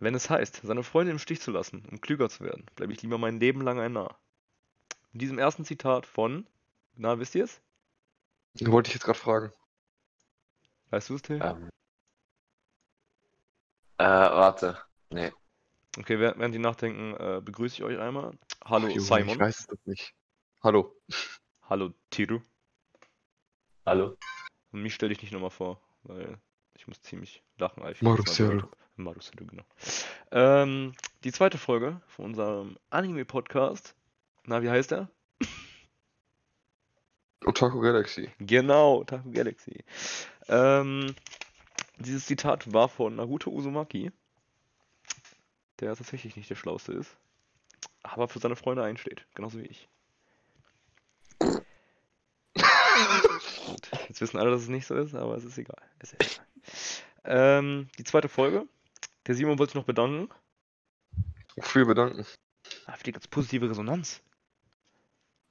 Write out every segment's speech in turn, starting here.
Wenn es heißt, seine Freunde im Stich zu lassen, um klüger zu werden, bleibe ich lieber mein Leben lang ein Narr. Mit diesem ersten Zitat von, na, wisst ihr es? Wollte ich jetzt gerade fragen. Weißt du es, Till? Ähm. Äh, warte. Nee. Okay, während die nachdenken, äh, begrüße ich euch einmal. Hallo Ach, Junge, Simon. Ich weiß es doch nicht. Hallo. Hallo Tiru. Hallo? Und mich stelle ich nicht nochmal vor, weil ich muss ziemlich lachen. als ich das mal Maruseru. genau. Ähm, die zweite Folge von unserem Anime-Podcast. Na, wie heißt er? Otaku Galaxy. Genau, Taku Galaxy. Ähm, dieses Zitat war von Naruto Uzumaki, der tatsächlich nicht der Schlauste ist, aber für seine Freunde einsteht, genauso wie ich. Gut, jetzt wissen alle, dass es nicht so ist, aber es ist egal. Es ist egal. Ähm, die zweite Folge. Der Simon wollte sich noch bedanken. Wofür bedanken. Ah, für die ganz positive Resonanz.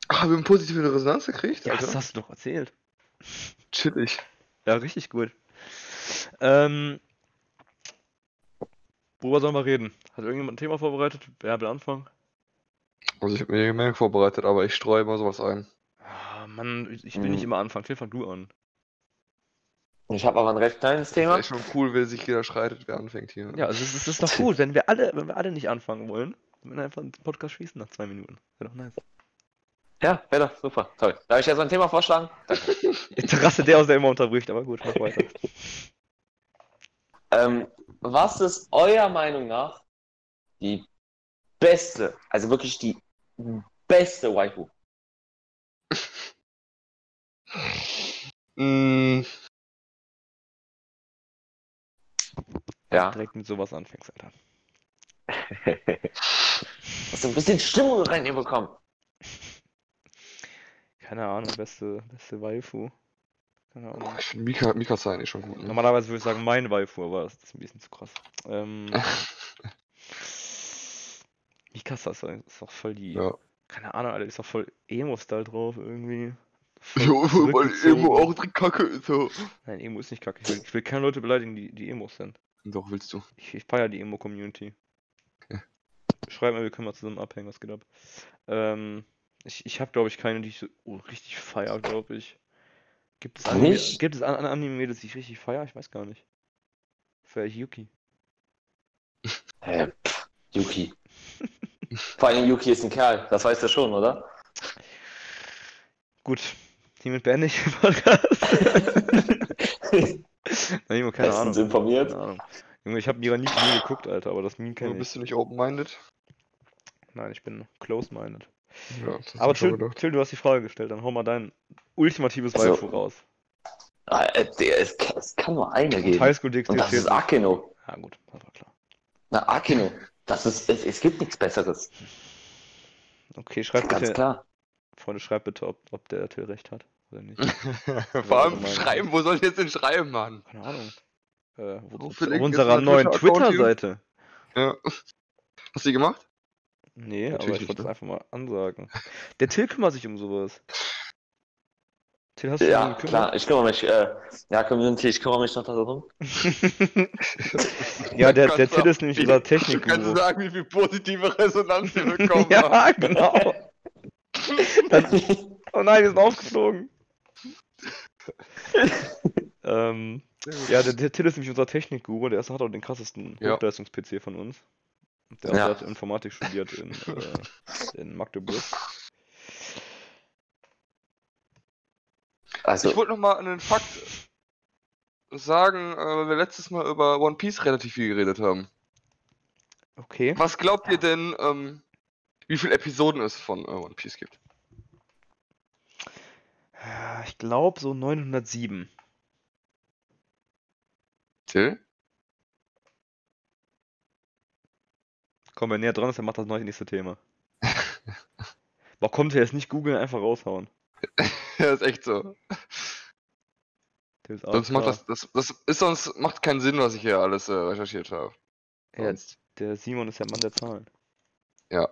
Ah, wir haben positive Resonanz gekriegt? Ja, Alter. das hast du doch erzählt. Chillig. Ja, richtig gut. Ähm, worüber sollen wir reden? Hat irgendjemand ein Thema vorbereitet? Wer will anfangen? Also ich habe mir eine Menge vorbereitet, aber ich streue immer sowas ein. Ah, Mann, ich will nicht Hm. immer anfangen. Fang du an. Ich habe aber ein recht kleines Das Thema. ist echt schon cool, wenn sich jeder schreitet, wer anfängt hier. Ja, also es ist, ist doch gut, wenn wir alle, wenn wir alle nicht anfangen wollen, dann wir einfach den Podcast schließen nach zwei Minuten. Wäre doch nice. Ja, wäre doch super. Toll. Darf ich jetzt ein Thema vorschlagen? Danke. Rastet der aus, der immer unterbricht, aber gut, mach weiter. ähm, was ist eurer Meinung nach die beste, also wirklich die beste Waifu? Mm, Ja. Direkt mit sowas anfängst, Alter. Hast du ein bisschen Stimmung reinbekommen? Keine Ahnung, beste, beste Waifu. Keine Ahnung. ich finde Mika, Mika sein ist schon gut. Ne? Normalerweise würde ich sagen, mein Waifu, aber das ist ein bisschen zu krass. Ähm, Mikasa ist doch- ist doch voll die. Ja. Keine Ahnung, Alter, ist doch voll Emo-Style drauf irgendwie. Jo, weil. Emo auch kacke ist. So. Nein, Emo ist nicht kacke. Ich will, ich will keine Leute beleidigen, die, die Emos sind. Doch, willst du. Ich, ich feiere die Emo-Community. Okay. Schreib mal, wir können mal zusammen abhängen, was geht ab. Ähm, ich ich habe, glaube ich, keine, die ich so oh, richtig feier, glaube ich. Gibt es Anime, Nicht? gibt es an, an Anime, die ich richtig feier? Ich weiß gar nicht. Vielleicht Yuki. Äh, pff, Yuki. Vor allem Yuki ist ein Kerl, das weißt du schon, oder? Gut, hiermit beende ich den Podcast. Nein, Junge, keine Ahnung. Informiert. Keine Ahnung. Junge, ich habe Mira nie, nie geguckt, Alter, aber das Meme kenne ich. bist du nicht open-minded? Nein, ich bin close-minded. Ja, Aber Till. Till, du hast die Frage gestellt, dann hau mal dein ultimatives Also- Waifu raus. Ah, äh, der, es, es kann nur eine geben. Highschool DxD Und das ist. Akino. Ja gut, das war klar. Na, Akino. Das ist, es, es gibt nichts Besseres. Okay, schreibt Ganz bitte, klar. Freunde, schreibt bitte, ob, ob der Till recht hat oder nicht. Vor allem schreiben, wo soll ich jetzt denn schreiben, Mann? Keine Ahnung. Äh, wo, Wo auf unserer neuen? Twitter-Seite. Ja. Hast du die gemacht? Nee, aber Natürlich ich wollte es ne? einfach mal ansagen. Der Till kümmert sich um sowas. Till, hast du dich Ja, klar, ich kümmere mich, äh, ja, Community, ich kümmere mich noch darum. ja, der, der Kannst Till ist nämlich unser Kannst du Technik-Guru. sagen, wie viel positive Resonanz wir bekommen haben? Ja, genau. Oh nein, wir sind aufgeflogen. ähm, ja, der, der Till ist nämlich unser Technik-Guru. Der erste hat auch den krassesten Ja. Hochleistungs-PC von uns. Der Ja. hat Informatik studiert in, äh, in Magdeburg. Also, Ich wollte noch mal einen Fakt sagen, äh, weil wir letztes Mal über One Piece relativ viel geredet haben. Okay. Was glaubt ihr denn, ähm, wie viele Episoden es von äh, One Piece gibt? Ich glaube so 907. Till? Komm, wer näher dran ist, der macht das neue nächste Thema. Boah, kommt der jetzt nicht googeln, einfach raushauen. ja, ist echt so. Ist Sonst macht klar. das, das, das ist sonst macht keinen Sinn, was ich hier alles äh, recherchiert habe. Ja, der Simon ist der Mann der Zahlen. Ja.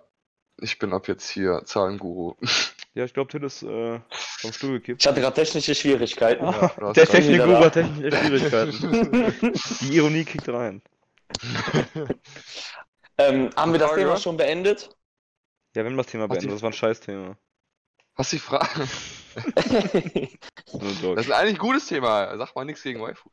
Ich bin ab jetzt hier Zahlenguru. Ja, ich glaube, Till ist äh, vom Stuhl gekippt. ich hatte gerade technische Schwierigkeiten. Ah, hast der. Technik-Guru hat technische Schwierigkeiten. Die Ironie kickt rein. Ähm, haben wir das Frage? Thema schon beendet? Ja, wenn wir das Thema die- das war ein Scheißthema. Hast du die Frage? Das ist eigentlich ein gutes Thema. Sag mal nichts gegen Waifus.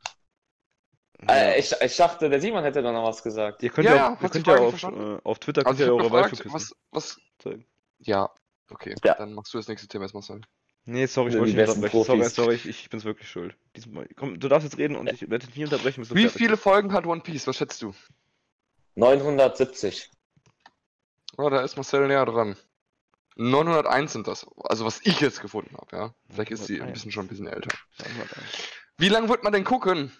Äh, ich, ich dachte, der Simon hätte doch noch was gesagt. Ihr könnt Ja, ja, ja, auch, ihr könnt ja auf, äh, auf Twitter könnt Also ihr ja eure gefragt, Waifu was, was. zeigen. Ja, okay. Ja. Dann machst du das nächste Thema erstmal. Marcel. Nee, sorry, ich wollte nicht unterbrechen. Sorry, sorry, ich, ich bin's wirklich schuld. Diesmal, komm, du darfst jetzt reden und ich werde dich nie unterbrechen, bis du Wie viele. Folgen hat One Piece? Was schätzt du? 970. Oh, da ist Marcel näher dran. 901 sind das. Also was ich jetzt gefunden habe, ja. Vielleicht ist sie ein 901. bisschen schon ein bisschen älter. 901. Wie lange wird man denn gucken?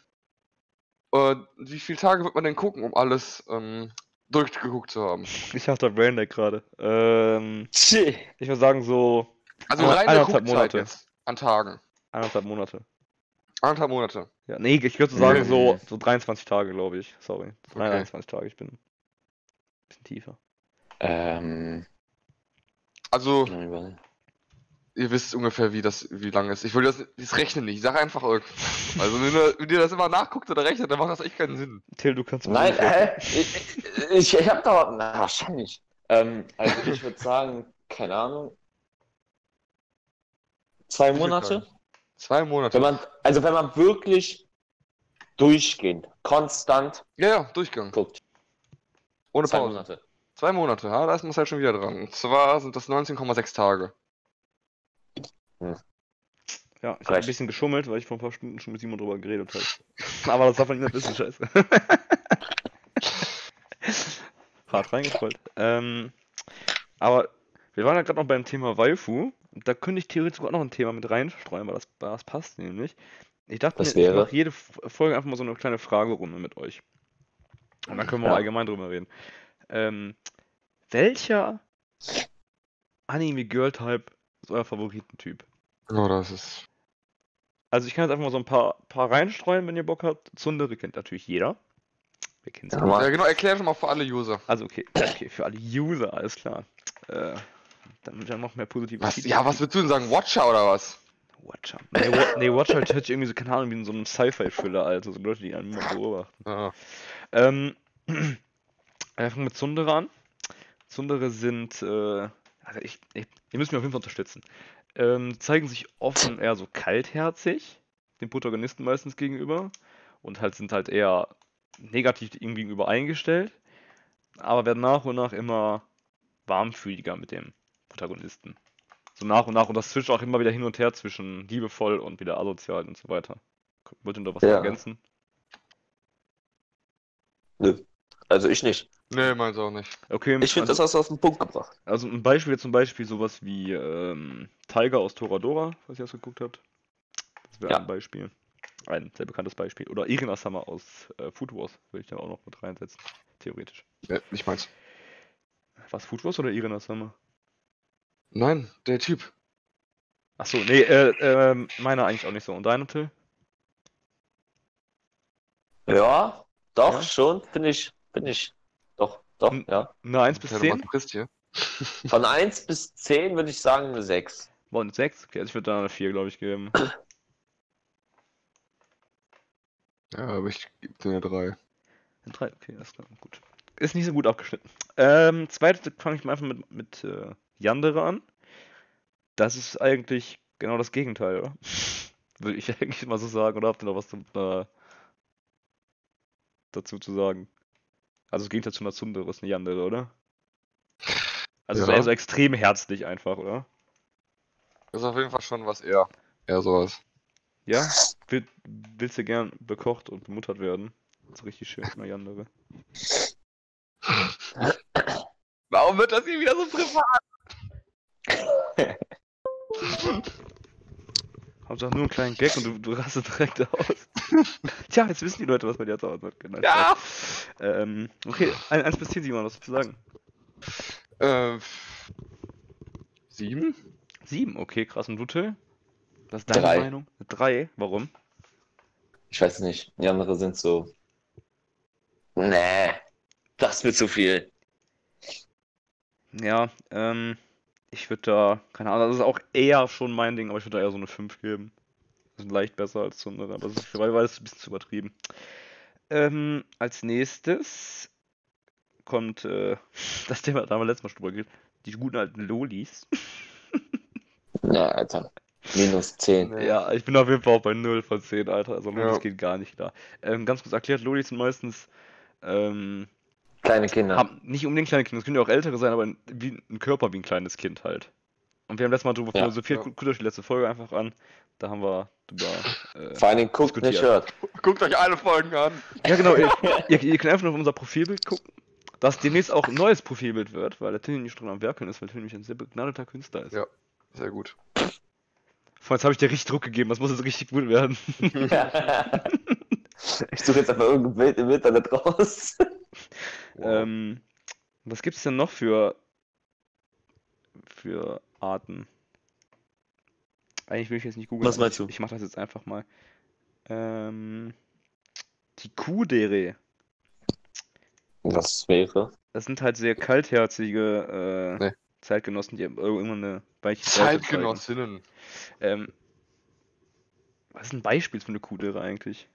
Äh, wie viele Tage wird man denn gucken, um alles ähm, durchgeguckt zu haben? Ich hab da Braindeck gerade. Ähm, ich würde sagen so Also Eine- reine eineinhalb Guckzeit Monate. jetzt. An Tagen. eineinhalb Monate. Anderthalb Monate. Ja, nee, ich würde sagen so, so 23 Tage, glaube ich. Sorry. Nein, Okay. 23 Tage, ich bin ein bisschen tiefer. Ähm, Also, überlegen. Ihr wisst ungefähr, wie das, wie lang ist. Ich will das, das rechnen nicht. Ich sag einfach irgendwas. Also, wenn ihr, wenn ihr das immer nachguckt oder rechnet, dann macht das echt keinen Sinn. Till, du kannst Nein, ungefähr- hä? Ich, ich, ich hab da. Na, wahrscheinlich. Ähm, also ich würde sagen, keine Ahnung. Zwei Monate? Zwei Monate. Wenn man, also wenn man wirklich durchgehend, konstant ja, ja, Durchgang. guckt. Ohne Zwei Pause. Monate. Zwei Monate, ja, da ist Marcel schon wieder dran. Und zwar sind das 19,6 Tage. Ja, ich habe ein bisschen geschummelt, weil ich vor ein paar Stunden schon mit Simon drüber geredet habe. Aber das darf man nicht mehr wissen, scheiße. Hart reingetrollt. Ähm, aber wir waren ja gerade noch beim Thema Waifu. Da könnte ich theoretisch auch noch ein Thema mit reinstreuen, weil das, das passt nämlich. Ich dachte Das mir, ich mache jede Folge einfach mal so eine kleine Fragerunde mit euch. Und dann können wir Ja. auch allgemein drüber reden. Ähm, welcher Anime-Girl-Type ist euer Favoritentyp? Oh, das ist. Also ich kann jetzt einfach mal so ein paar, paar reinstreuen, wenn ihr Bock habt. Zundere kennt natürlich jeder. Wir kennen. Ja. Ja, genau, erklär schon mal für alle User. Also okay, okay, für alle User, alles klar. Äh, damit ja noch mehr positive Was, Feedback ja, was willst du denn sagen? Watcher oder was? Watcher. Nee, Wa nee Watcher hört sich irgendwie so, keine Ahnung, wie in so einem Sci-Fi-Thriller, also so Leute, die einen immer beobachten. Ja. Ähm, wir fangen mit Zundere an. Zundere sind, äh, also ich, ich, ihr müsst mich auf jeden Fall unterstützen. Ähm, zeigen sich offen eher so kaltherzig, den Protagonisten meistens gegenüber. Und halt sind halt eher negativ ihm gegenüber eingestellt. Aber werden nach und nach immer warmfühliger mit dem Protagonisten. So nach und nach. Und das switcht auch immer wieder hin und her zwischen liebevoll und wieder asozial und so weiter. Wollt ihr noch was Ja. ergänzen? Also ich nicht. Nee, meins auch nicht. Okay, Ich finde, also- das hast du auf den Punkt gebracht. Also ein Beispiel zum Beispiel sowas wie ähm, Tiger aus Toradora, was ihr das geguckt habt. Das wäre Ja. ein Beispiel. Ein sehr bekanntes Beispiel. Oder Irina Summer aus äh, Food Wars würde ich da auch noch mit reinsetzen. Theoretisch. Ja, nicht meins. Was, Food Wars oder Irina Summer? Nein, der Typ. Achso, nee, äh, ähm, meiner eigentlich auch nicht so. Und deine, Till? Ja, doch, Ja? schon, finde ich, finde ich. Doch, doch, Hm. ja. Eine 1 bis Der 10? Masochist hier. Von 1 bis 10 würde ich sagen eine 6. Boah, eine 6? Okay, also ich würde da eine 4, glaube ich, geben. Ja, aber ich gebe dir eine 3. Eine 3, okay, alles klar, gut. Ist nicht so gut abgeschnitten. Ähm, zweites fange ich mal einfach mit, mit äh, Yandere an. Das ist eigentlich genau das Gegenteil, oder? Würde ich eigentlich mal so sagen, oder habt ihr noch was zum, äh, dazu zu sagen? Also das Gegenteil zu einer Tsundere ist eine Yandere, oder? Also so Ja. eher so extrem herzlich einfach, oder? Das ist auf jeden Fall schon was eher. Eher sowas. Ja? Will, willst du gern bekocht und bemuttert werden? Das ist richtig schön, eine Yandere. Warum wird das hier wieder so privat? Hauptsache nur einen kleinen Gag und du, du rastest direkt aus. Tja, jetzt wissen die Leute, was bei dir zu Hause hat. Nein, Ja! Ähm, okay, 1 bis 10, Simon, was willst du sagen? Äh, sieben? 7, okay, krass. Und du, Till? Was ist deine Drei. Meinung? 3, warum? Ich weiß nicht, die anderen sind so. Nee, das wird zu viel. Ja, ähm, ich würde da, keine Ahnung, das ist auch eher schon mein Ding, aber ich würde da eher so eine 5 geben. Das ist leicht besser als Zundere, aber das ist, weil, weil das ist ein bisschen zu übertrieben. Ähm, als nächstes kommt äh, das Thema, da haben wir letztes Mal schon drüber geredet, die guten alten Lolis. Ja, Alter. Minus 10. Nee. Ja, ich bin auf jeden Fall auch bei 0 von 10, Alter. Also Lolis Ja. geht gar nicht klar. Ähm, ganz kurz erklärt, Lolis sind meistens ähm, Kleine Kinder. haben nicht unbedingt kleine Kinder, das können ja auch ältere sein, aber wie ein Körper wie ein kleines Kind halt. Und wir haben letztes Mal drüber Ja. philosophiert, Ja. guckt euch die letzte Folge einfach an. Da haben wir drüber. Äh, Vor allen Dingen guckt diskutiert. nicht hört. Guckt euch alle Folgen an. ja, genau, ihr, ihr, ihr könnt einfach nur auf unser Profilbild gucken, dass demnächst auch ein neues Profilbild wird, weil der Tilly nicht dran am Werkeln ist, weil Tilly nämlich ein sehr begnadeter Künstler ist. Ja. Sehr gut. Vor jetzt habe ich dir richtig Druck gegeben, das muss jetzt richtig gut werden. ich suche jetzt einfach irgendein Bild im Internet raus. Wow. Ähm, was gibt es denn noch für, für Arten? Eigentlich will ich jetzt nicht googeln. Was meinst du? Ich mache das jetzt einfach mal. Ähm, die Kudere. Was wäre? Das sind halt sehr kaltherzige äh, Nee. Zeitgenossen, die irgendwann eine weiche. Zeitgenossinnen. Ähm, was ist ein Beispiel für eine Kudere eigentlich?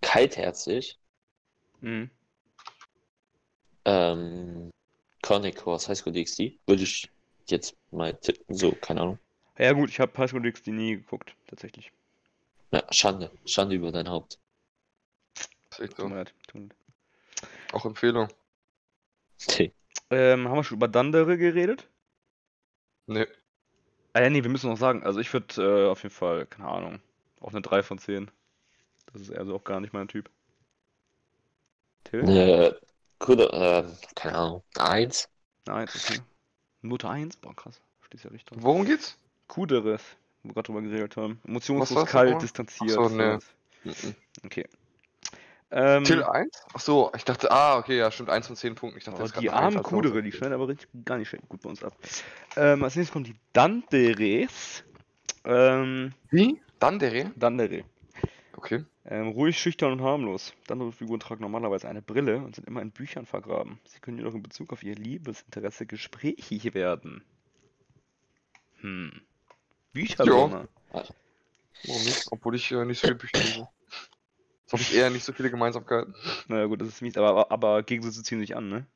Kaltherzig. Mhm. Ähm, Chronic Horse High School DxD. Würde ich jetzt mal tippen. So, keine Ahnung. Ja gut, ich habe High School DxD nie geguckt, tatsächlich. Ja, Schande. Schande über dein Haupt. Ist echt Tut mir so. leid. Auch Empfehlung. Ähm, haben wir schon über Dandere geredet? Nee. Ah ja, nee, wir müssen noch sagen, also ich würde äh, auf jeden Fall, keine Ahnung, auf eine 3 von 10. Das ist eher so auch gar nicht mein Typ. Till? Äh, Kude, äh, keine Ahnung. Eins. Nein, okay. Note 1? Boah, krass. Stehst ja richtig drauf. Worum geht's? Kuderes, wo wir gerade drüber geredet haben. Emotionslos, kalt, distanziert. Ach so, nee. sowas. Mhm. Okay. Ähm, Till 1? Ach so, ich dachte, ah, okay, ja, stimmt, 1 von 10 Punkten. Ich dachte, oh, jetzt die armen Kudere, die schneiden aber richtig, gar nicht gut bei uns ab. Ähm, als nächstes kommt die Danderes. Ähm, Wie? Dandere? Dandere. Okay. Ähm, ruhig, schüchtern und harmlos. Andere Figuren tragen normalerweise eine Brille und sind immer in Büchern vergraben. Sie können jedoch in Bezug auf ihr Liebesinteresse gesprächig werden. Hm. Bücher, Ja. Warum nicht? Obwohl ich äh, nicht so viele Bücher lese. Jetzt habe ich eher nicht so viele Gemeinsamkeiten. Naja, gut, das ist mies, aber, aber, aber Gegensätze ziehen sich an, ne?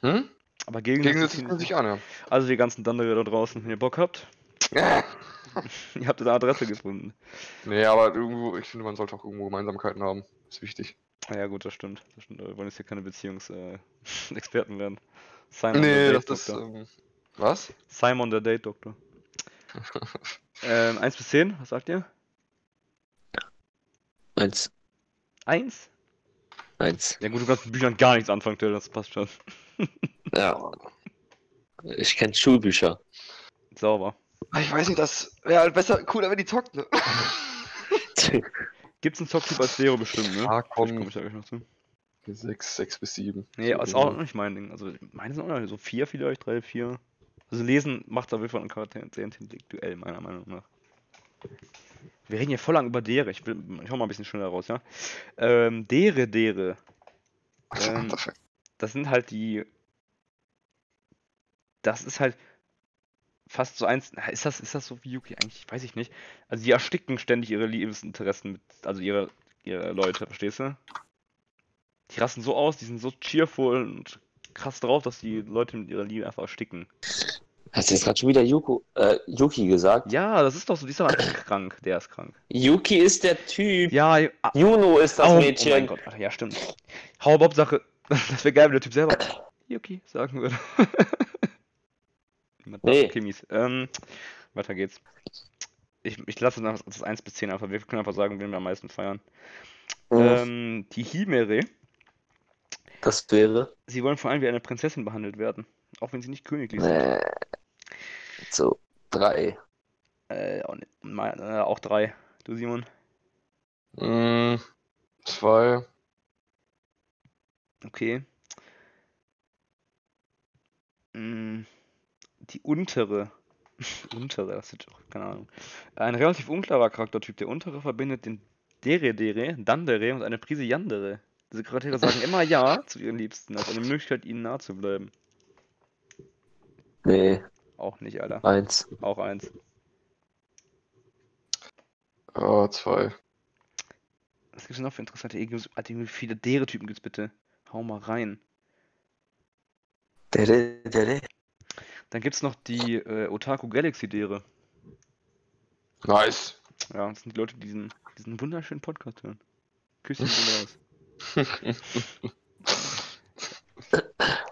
Hm? Aber Gegensätze, Gegensätze ziehen sich an, ja. Also, die ganzen Dandere da draußen, wenn ihr Bock habt, ihr habt eine Adresse gefunden. nee, aber irgendwo, ich finde, man sollte auch irgendwo Gemeinsamkeiten haben. Ist wichtig. Ja, gut, das stimmt. Das stimmt. Wir wollen jetzt hier keine Beziehungsexperten äh, werden. Simon Nee, der das ist. Ähm, was? Simon der Date-Doktor. ähm, 1 bis 10, was sagt ihr? Eins. 1? Eins. Ja gut, du kannst mit Büchern gar nichts anfangen, Till, das passt schon. Ja. Ich kenne Schulbücher. Sauber. Ich weiß nicht, das wäre halt besser, cooler, wenn die zockt, ne? Gibt's einen Zocktyp als Lehrer bestimmt, ne? Vielleicht komm. komme ich da gleich noch zu. 6, 6 bis 7. Nee, ist auch nicht mein Ding. Also meine sind auch noch so 4 vielleicht, 3, 4. Also lesen macht auf jeden Fall einen Charakter sehr intellektuell, meiner Meinung nach. Wir reden hier voll lang über Dere. Ich, will, ich hau mal ein bisschen schneller raus, ja. Ähm, Dere, Dere. Ähm, das sind halt die. Das ist halt fast so eins. Ist das, ist das so wie Yuki eigentlich? Weiß ich nicht. Also die ersticken ständig ihre Liebesinteressen mit, also ihre, ihre Leute, verstehst du? Die rasten so aus, die sind so cheerful und krass drauf, dass die Leute mit ihrer Liebe einfach ersticken. Hast du jetzt gerade schon wieder Yuko, äh, Yuki gesagt? Ja, das ist doch so, die ist aber einfach krank, der ist krank. Yuki ist der Typ. Ja, ah, Juno ist das oh, Mädchen. Oh mein Gott, Alter, ja stimmt. Hau Hauptsache, das wäre geil, wenn der Typ selber Yuki sagen würde. Mit Nee. Kimis. Ähm, weiter geht's. Ich, ich lasse das das 1 bis 10 einfach. Wir können einfach sagen, wen wir am meisten feiern. Mhm. Ähm, die Himere, Das wäre. sie wollen vor allem wie eine Prinzessin behandelt werden. Auch wenn sie nicht königlich sind. Äh, so, drei. Äh, auch, nicht, mal- äh, auch drei. Du, Simon? Mm, 2. Okay. Mm, Die untere. untere, das ist auch, keine Ahnung. Ein relativ unklarer Charaktertyp. Der untere verbindet den Dere Dere, Dandere und eine Prise Yandere. Diese Charaktere sagen immer Ja zu ihren Liebsten, als eine Möglichkeit, ihnen nahe zu bleiben. Nee, Auch nicht, Alter. eins. Auch eins. Ah, 2. Was gibt's denn noch für interessante Egos? Alter, wie viele Dere-Typen gibt's bitte? Hau mal rein. Dere, dere. Dann gibt's noch die äh, Otaku Galaxy Dere. Nice. Ja, das sind die Leute, die diesen, diesen wunderschönen Podcast hören. Küsschen raus.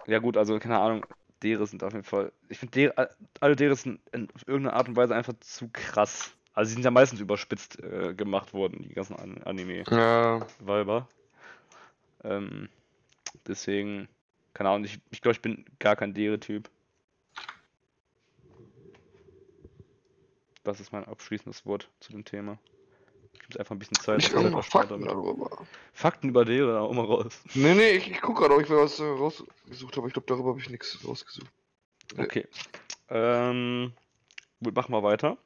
ja gut, also keine Ahnung, Dere sind auf jeden Fall. Ich finde Dere, alle Dere sind in irgendeiner Art und Weise einfach zu krass. Also sie sind ja meistens überspitzt äh, gemacht worden, die ganzen An Anime-Weiber. Ja, Ähm, deswegen, keine Ahnung, ich, ich glaube, ich bin gar kein Dere-Typ. Das ist mein abschließendes Wort zu dem Thema. Gibt einfach ein bisschen Zeit. ich erspart Fakten damit. darüber. Fakten über Dere, hau mal raus. Nee, nee, ich, ich guck gerade, ob ich was äh, rausgesucht habe. Ich glaube, darüber habe ich nichts rausgesucht. Nee. Okay. Ähm, gut, machen wir weiter.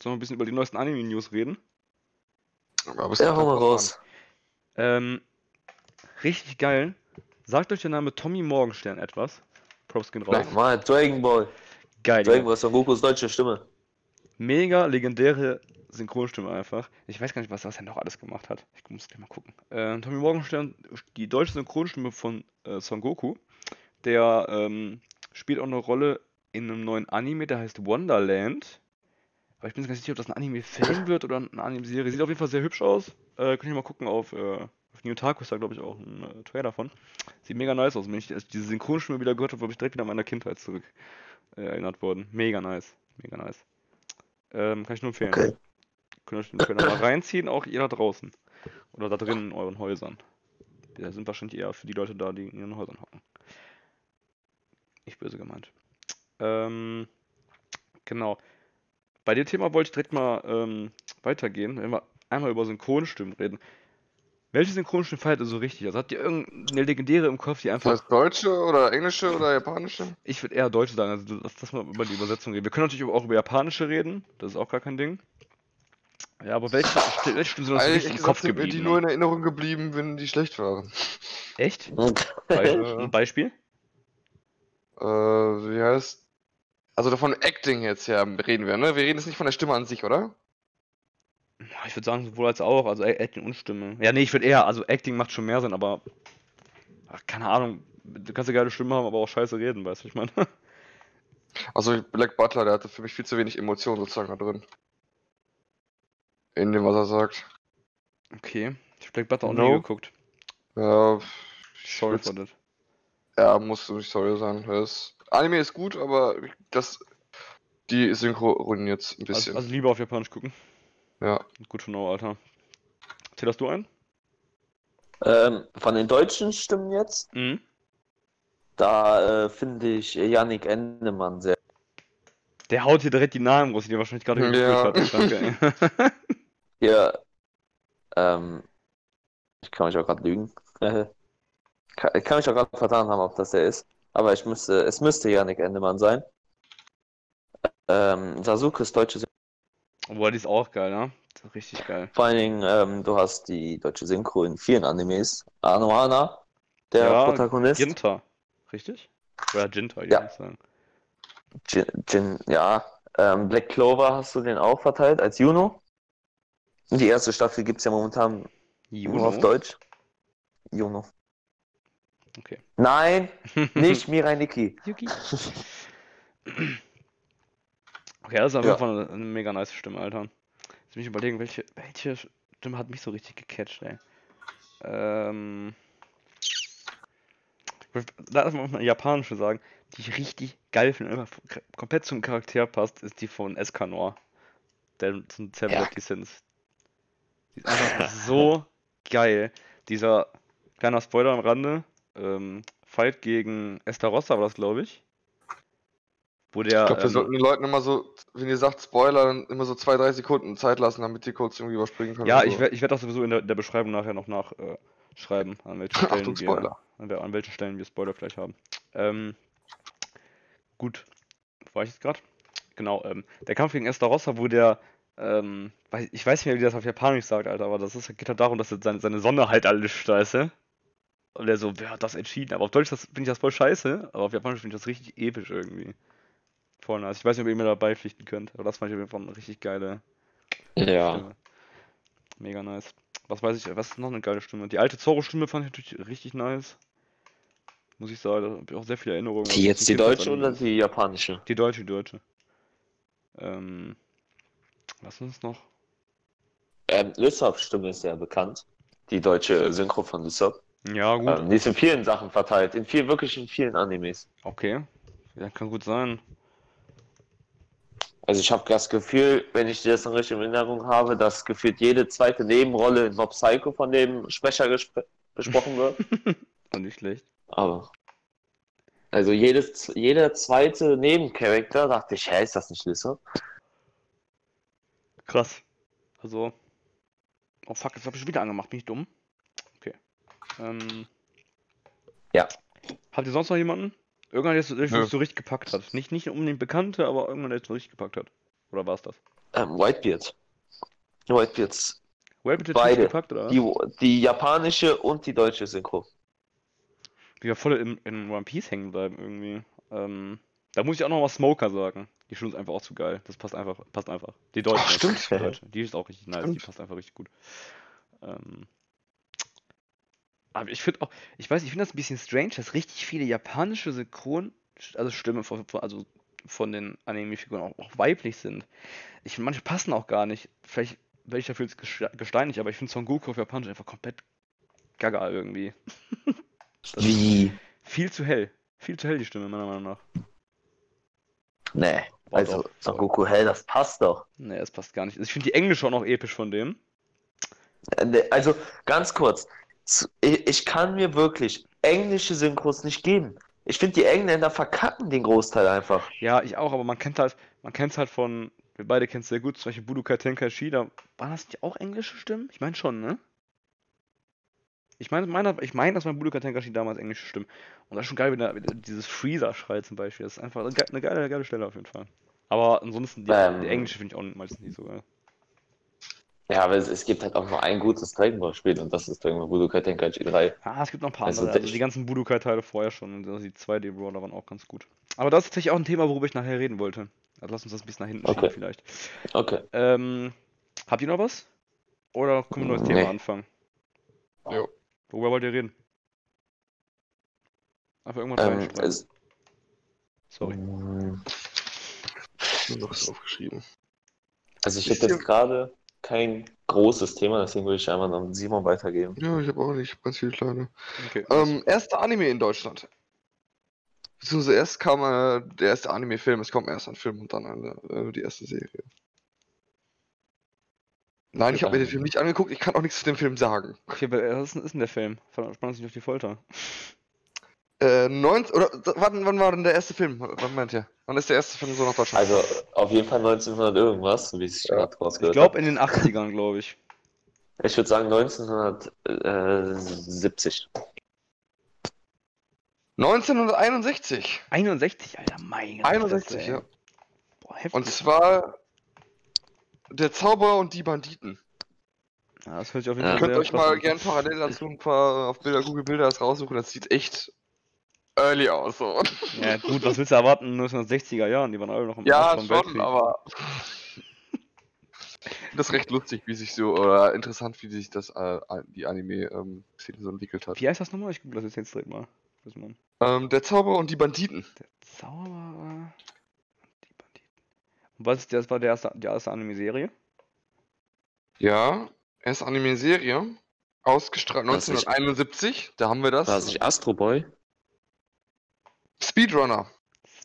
Sollen wir ein bisschen über die neuesten Anime-News reden? Aber Ja, hau mal noch raus. Ähm, richtig geil. Sagt euch der Name Tommy Morgenstern etwas? Props gehen raus. Nein. Mal, Dragon Ball. Geil. Dragon. Ball ist Gokus deutsche Stimme. Mega legendäre Synchronstimme einfach. Ich weiß gar nicht, was das denn noch alles gemacht hat. Ich muss gleich mal gucken. Äh, Tommy Morgenstern, die deutsche Synchronstimme von äh, Son Goku, der ähm, spielt auch eine Rolle in einem neuen Anime, der heißt Wonderland. Aber ich bin nicht sicher, ob das ein Anime-Film wird oder eine Anime-Serie. Sieht auf jeden Fall sehr hübsch aus. Äh, könnt ihr mal gucken auf, äh, auf Newtaku ist da, glaube ich, auch ein äh, Trailer von. Sieht mega nice aus. Wenn ich diese Synchronstimme wieder gehört habe, habe ich direkt wieder an meine Kindheit zurück äh, erinnert worden. Mega nice. Mega nice. Ähm, kann ich nur empfehlen. Okay. Könnt ihr den Trailer mal reinziehen, auch ihr da draußen. Oder da drinnen in euren Häusern. Wir sind wahrscheinlich eher für die Leute da, die in ihren Häusern hocken. Nicht böse gemeint. Ähm, genau. Bei dem Thema wollte ich direkt mal ähm, weitergehen, wenn wir einmal über Synchronstimmen reden. Welche Synchronstimme feiert ihr so richtig? Also habt ihr irgendeine legendäre im Kopf, die Das einfach. heißt deutsche oder englische oder japanische? Ich würde eher Deutsche sagen, also lass das mal über die Übersetzung reden. Wir können natürlich auch über Japanische reden, das ist auch gar kein Ding. Ja, aber welche, welche Stimmen sind uns so Ehrlich richtig im Kopf sind mir geblieben? die nur in Erinnerung geblieben, wenn die schlecht waren. Echt? Be Ja. ein Beispiel? Äh, wie heißt. Also davon Acting jetzt ja reden wir, ne? Wir reden jetzt nicht von der Stimme an sich, oder? Ich würde sagen, sowohl als auch, also Acting und Stimme. Ja, nee, ich würde eher, also Acting macht schon mehr Sinn, aber. Ach, keine Ahnung, du kannst ja geile Stimme haben, aber auch scheiße reden, weißt du, ich meine. Also Black Butler, der hatte für mich viel zu wenig Emotionen sozusagen da drin. In dem, was er sagt. Okay, ich hab Black Butter auch No. nie geguckt. Ja, ich Sorry for that. Ja, musst du nicht sorry sein. Das Anime ist gut, aber das. Die Synchro ruiniert ein Also, bisschen. also lieber auf Japanisch gucken. Ja. Gut know, Alter. Zählst du ein? ähm, von den deutschen Stimmen jetzt, Mhm. da äh, finde ich Yannick Endemann sehr. Der haut hier direkt die Namen raus, die er wahrscheinlich gerade Ja. hat. Danke. Ja, ähm, ich kann mich auch gerade lügen. Äh, kann, ich kann mich auch gerade vertan haben, ob das der ist. Aber ich müsste, es müsste Yannick Endemann sein. Ähm, Sasukes deutsche Synchro. Boah, die ist auch geil, ne? Richtig geil. Vor allen Dingen, ähm, du hast die deutsche Synchro in vielen Animes. Anohana, der Ja, Protagonist. Ginta. Richtig? Oder Ginta, Ja. ich sagen. Jin, Jin, ja. Ähm, Black Clover hast du den auch verteilt als Juno. Die erste Staffel gibt es ja momentan nur auf Juno. Deutsch. Juno. Okay. Nein, nicht Mirai Nikki. Yuki. Okay, das ist auf Ja. eine, mega nice Stimme, Alter. Jetzt muss ich überlegen, welche, welche Stimme hat mich so richtig gecatcht, ey. Ähm. Lass mal eine japanische sagen, die ich richtig geil finde, einfach komplett zum Charakter passt, ist die von Escanor. Der zum Seven Ja. Sins. Die ist einfach so geil. Dieser kleiner Spoiler am Rande, ähm, Fight gegen Estarossa war das, glaube ich. Wo der. Ich glaube, wir ähm, sollten den Leuten immer so, wenn ihr sagt Spoiler, dann immer so zwei, drei Sekunden Zeit lassen, damit die kurz irgendwie überspringen können. Ja, ich so. werde werd das sowieso in der, der Beschreibung nachher noch nachschreiben, äh, an welchen Stellen Achtung, wir, Spoiler. an, welchen Stellen wir Spoiler vielleicht haben. Ähm, gut, wo war ich jetzt gerade? Genau, ähm, der Kampf gegen Estarossa, wo der, ähm, ich weiß nicht mehr, wie das auf Japanisch sagt, Alter, aber das ist, geht halt darum, dass er seine, seine Sonne halt erlischt, weißt du? Und der so, wer hat das entschieden? Aber auf Deutsch finde ich das voll scheiße, aber auf Japanisch finde ich das richtig episch irgendwie. Voll nice. Ich weiß nicht, ob ihr mir dabei pflichten könnt, aber das fand ich auf jeden Fall eine richtig geile Ja. Stimme. Mega nice. was weiß ich, was ist noch eine geile Stimme? Die alte Zorro-Stimme fand ich natürlich richtig nice. Muss ich sagen, da habe ich auch sehr viele Erinnerungen. Die jetzt die deutsche an- oder die japanische? Die deutsche, die deutsche. Ähm, was ist noch? Ähm, Lysop Stimme ist ja bekannt. Die deutsche Synchro von Lysop. Ja, gut. Ähm, die ist in vielen Sachen verteilt. In viel, wirklich in vielen Animes. Okay. Ja, kann gut sein. Also ich habe das Gefühl, wenn ich das noch richtig in Erinnerung habe, dass gefühlt jede zweite Nebenrolle in Mob Psycho von dem Sprecher besprochen wird. Nicht schlecht. Aber. Also jedes, jeder zweite Nebencharakter dachte ich, hä, ist das nicht Lysop? Krass. Also. Oh fuck, jetzt habe ich schon wieder angemacht. Bin ich dumm? Okay. Ähm. Ja. Habt ihr sonst noch jemanden? Irgendwann, der es Nö. so richtig gepackt hat. Nicht, nicht unbedingt Bekannte, aber irgendwann, der es so richtig gepackt hat. Oder war es das? Ähm, Whitebeard. Whitebeards. Bitte Beide. gepackt, oder? Die, die japanische und die deutsche Synchro. Die ja voll in, in One Piece hängen bleiben irgendwie. Ähm, da muss ich auch noch mal Smoker sagen. Die Stimme ist einfach auch zu geil. Das passt einfach, passt einfach. Die deutsche. Ach, stimmt. Die deutsche. Die ist auch richtig nice. Die Stimmt. passt einfach richtig gut. Ähm, aber ich finde auch, ich weiß, ich finde das ein bisschen strange, dass richtig viele japanische Synchron, also Stimmen von, von, also von den Anime-Figuren auch, auch weiblich sind. Ich finde, manche passen auch gar nicht. Vielleicht werde ich dafür jetzt geste- gesteinigt, aber ich finde Son Goku auf Japanisch einfach komplett gaga irgendwie. Wie? Viel zu hell. Viel zu hell die Stimme, meiner Meinung nach. Nee. Boah, Also, doch, Son. Goku Hell, das passt doch. Nee, es passt gar nicht. Ich finde die Englische auch noch episch von dem. Äh, nee, Also, ganz kurz. Ich, kann mir wirklich englische Synchros nicht geben. Ich finde, die Engländer verkacken den Großteil einfach. Ja, ich auch, aber man kennt halt, man kennt halt von, wir beide kennen es sehr gut, zum Beispiel Budokai Tenkaichi, da waren das nicht auch englische Stimmen? Ich meine schon, ne? Ich meine, meine, ich meine, das waren Budokai Tenkaichi damals englische Stimmen. Und das ist schon geil, wenn da dieses Freezer-Schrei zum Beispiel. Das ist einfach eine ge- eine geile, geile Stelle auf jeden Fall. Aber ansonsten, die, Ähm. die englische finde ich auch meistens nicht so geil. Ja, aber es, es gibt halt auch nur ein gutes Dragon Ball Spiel und das ist Dragon Ball Budokai Tenkaichi 3. Ah, es gibt noch ein paar Also andere. der- Also die ganzen Budokai-Teile vorher schon. Und also die 2D-Brawler waren auch ganz gut. Aber das ist tatsächlich auch ein Thema, worüber ich nachher reden wollte. Also lass uns das ein bisschen nach hinten Okay. schieben vielleicht. Okay. Ähm, habt ihr noch was? Oder können wir ein neues Thema Nee. anfangen? Jo. Worüber wollt ihr reden? Einfach irgendwas Ähm, reinschreiben. es, Sorry. Mm, Nur was aufgeschrieben. also ich ihr- jetzt gerade kein großes Thema, deswegen würde ich einfach an Simon weitergeben. Ja, ich habe auch nicht. Ganz viele kleine. Okay. Ähm, erster Anime in Deutschland. Beziehungsweise erst kam äh, der erste Anime-Film. Es kommt erst ein Film und dann eine, äh, die erste Serie. Nein, ich habe mir den Film nicht angeguckt. Ich kann auch nichts zu dem Film sagen. okay, wer- was ist denn- der Film? Spann uns nicht auf die Folter. Äh, 19, oder wann, wann war denn der erste Film? Wann meint ihr? Wann ist der erste Film so nach Deutschland? Also auf jeden Fall 1900 irgendwas, wie ich Ja. gerade Ich rausgehört glaube habe. in den 80ern, glaube ich. Ich würde sagen 1970. 1961. 61, Alter, mein Gott. 61, ja. Boah, heftig. Und zwar Der Zauberer und die Banditen. Ja, das hört sich auf jeden Ja. Fall Ihr könnt euch mal an. gern parallel dazu ein paar auf Bilder, Google Bilder das raussuchen. Das sieht echt early aus. So. Ja, gut, was willst du erwarten? in 1960er Jahren, die waren alle noch im Ja, schon, Weltkrieg. aber. das ist recht lustig, wie sich so, oder interessant, wie sich das, äh, die Anime-Szene so entwickelt hat. Wie heißt das nochmal? Ich google das jetzt direkt mal. Ähm, der Zauberer und die Banditen. Der Zauberer und die Banditen. Und was ist das war der erste, die erste Anime-Serie? Ja, erste Anime-Serie. Ausgestrahlt Was ich- 1971, da haben wir das. War es nicht Astro Boy? Speedrunner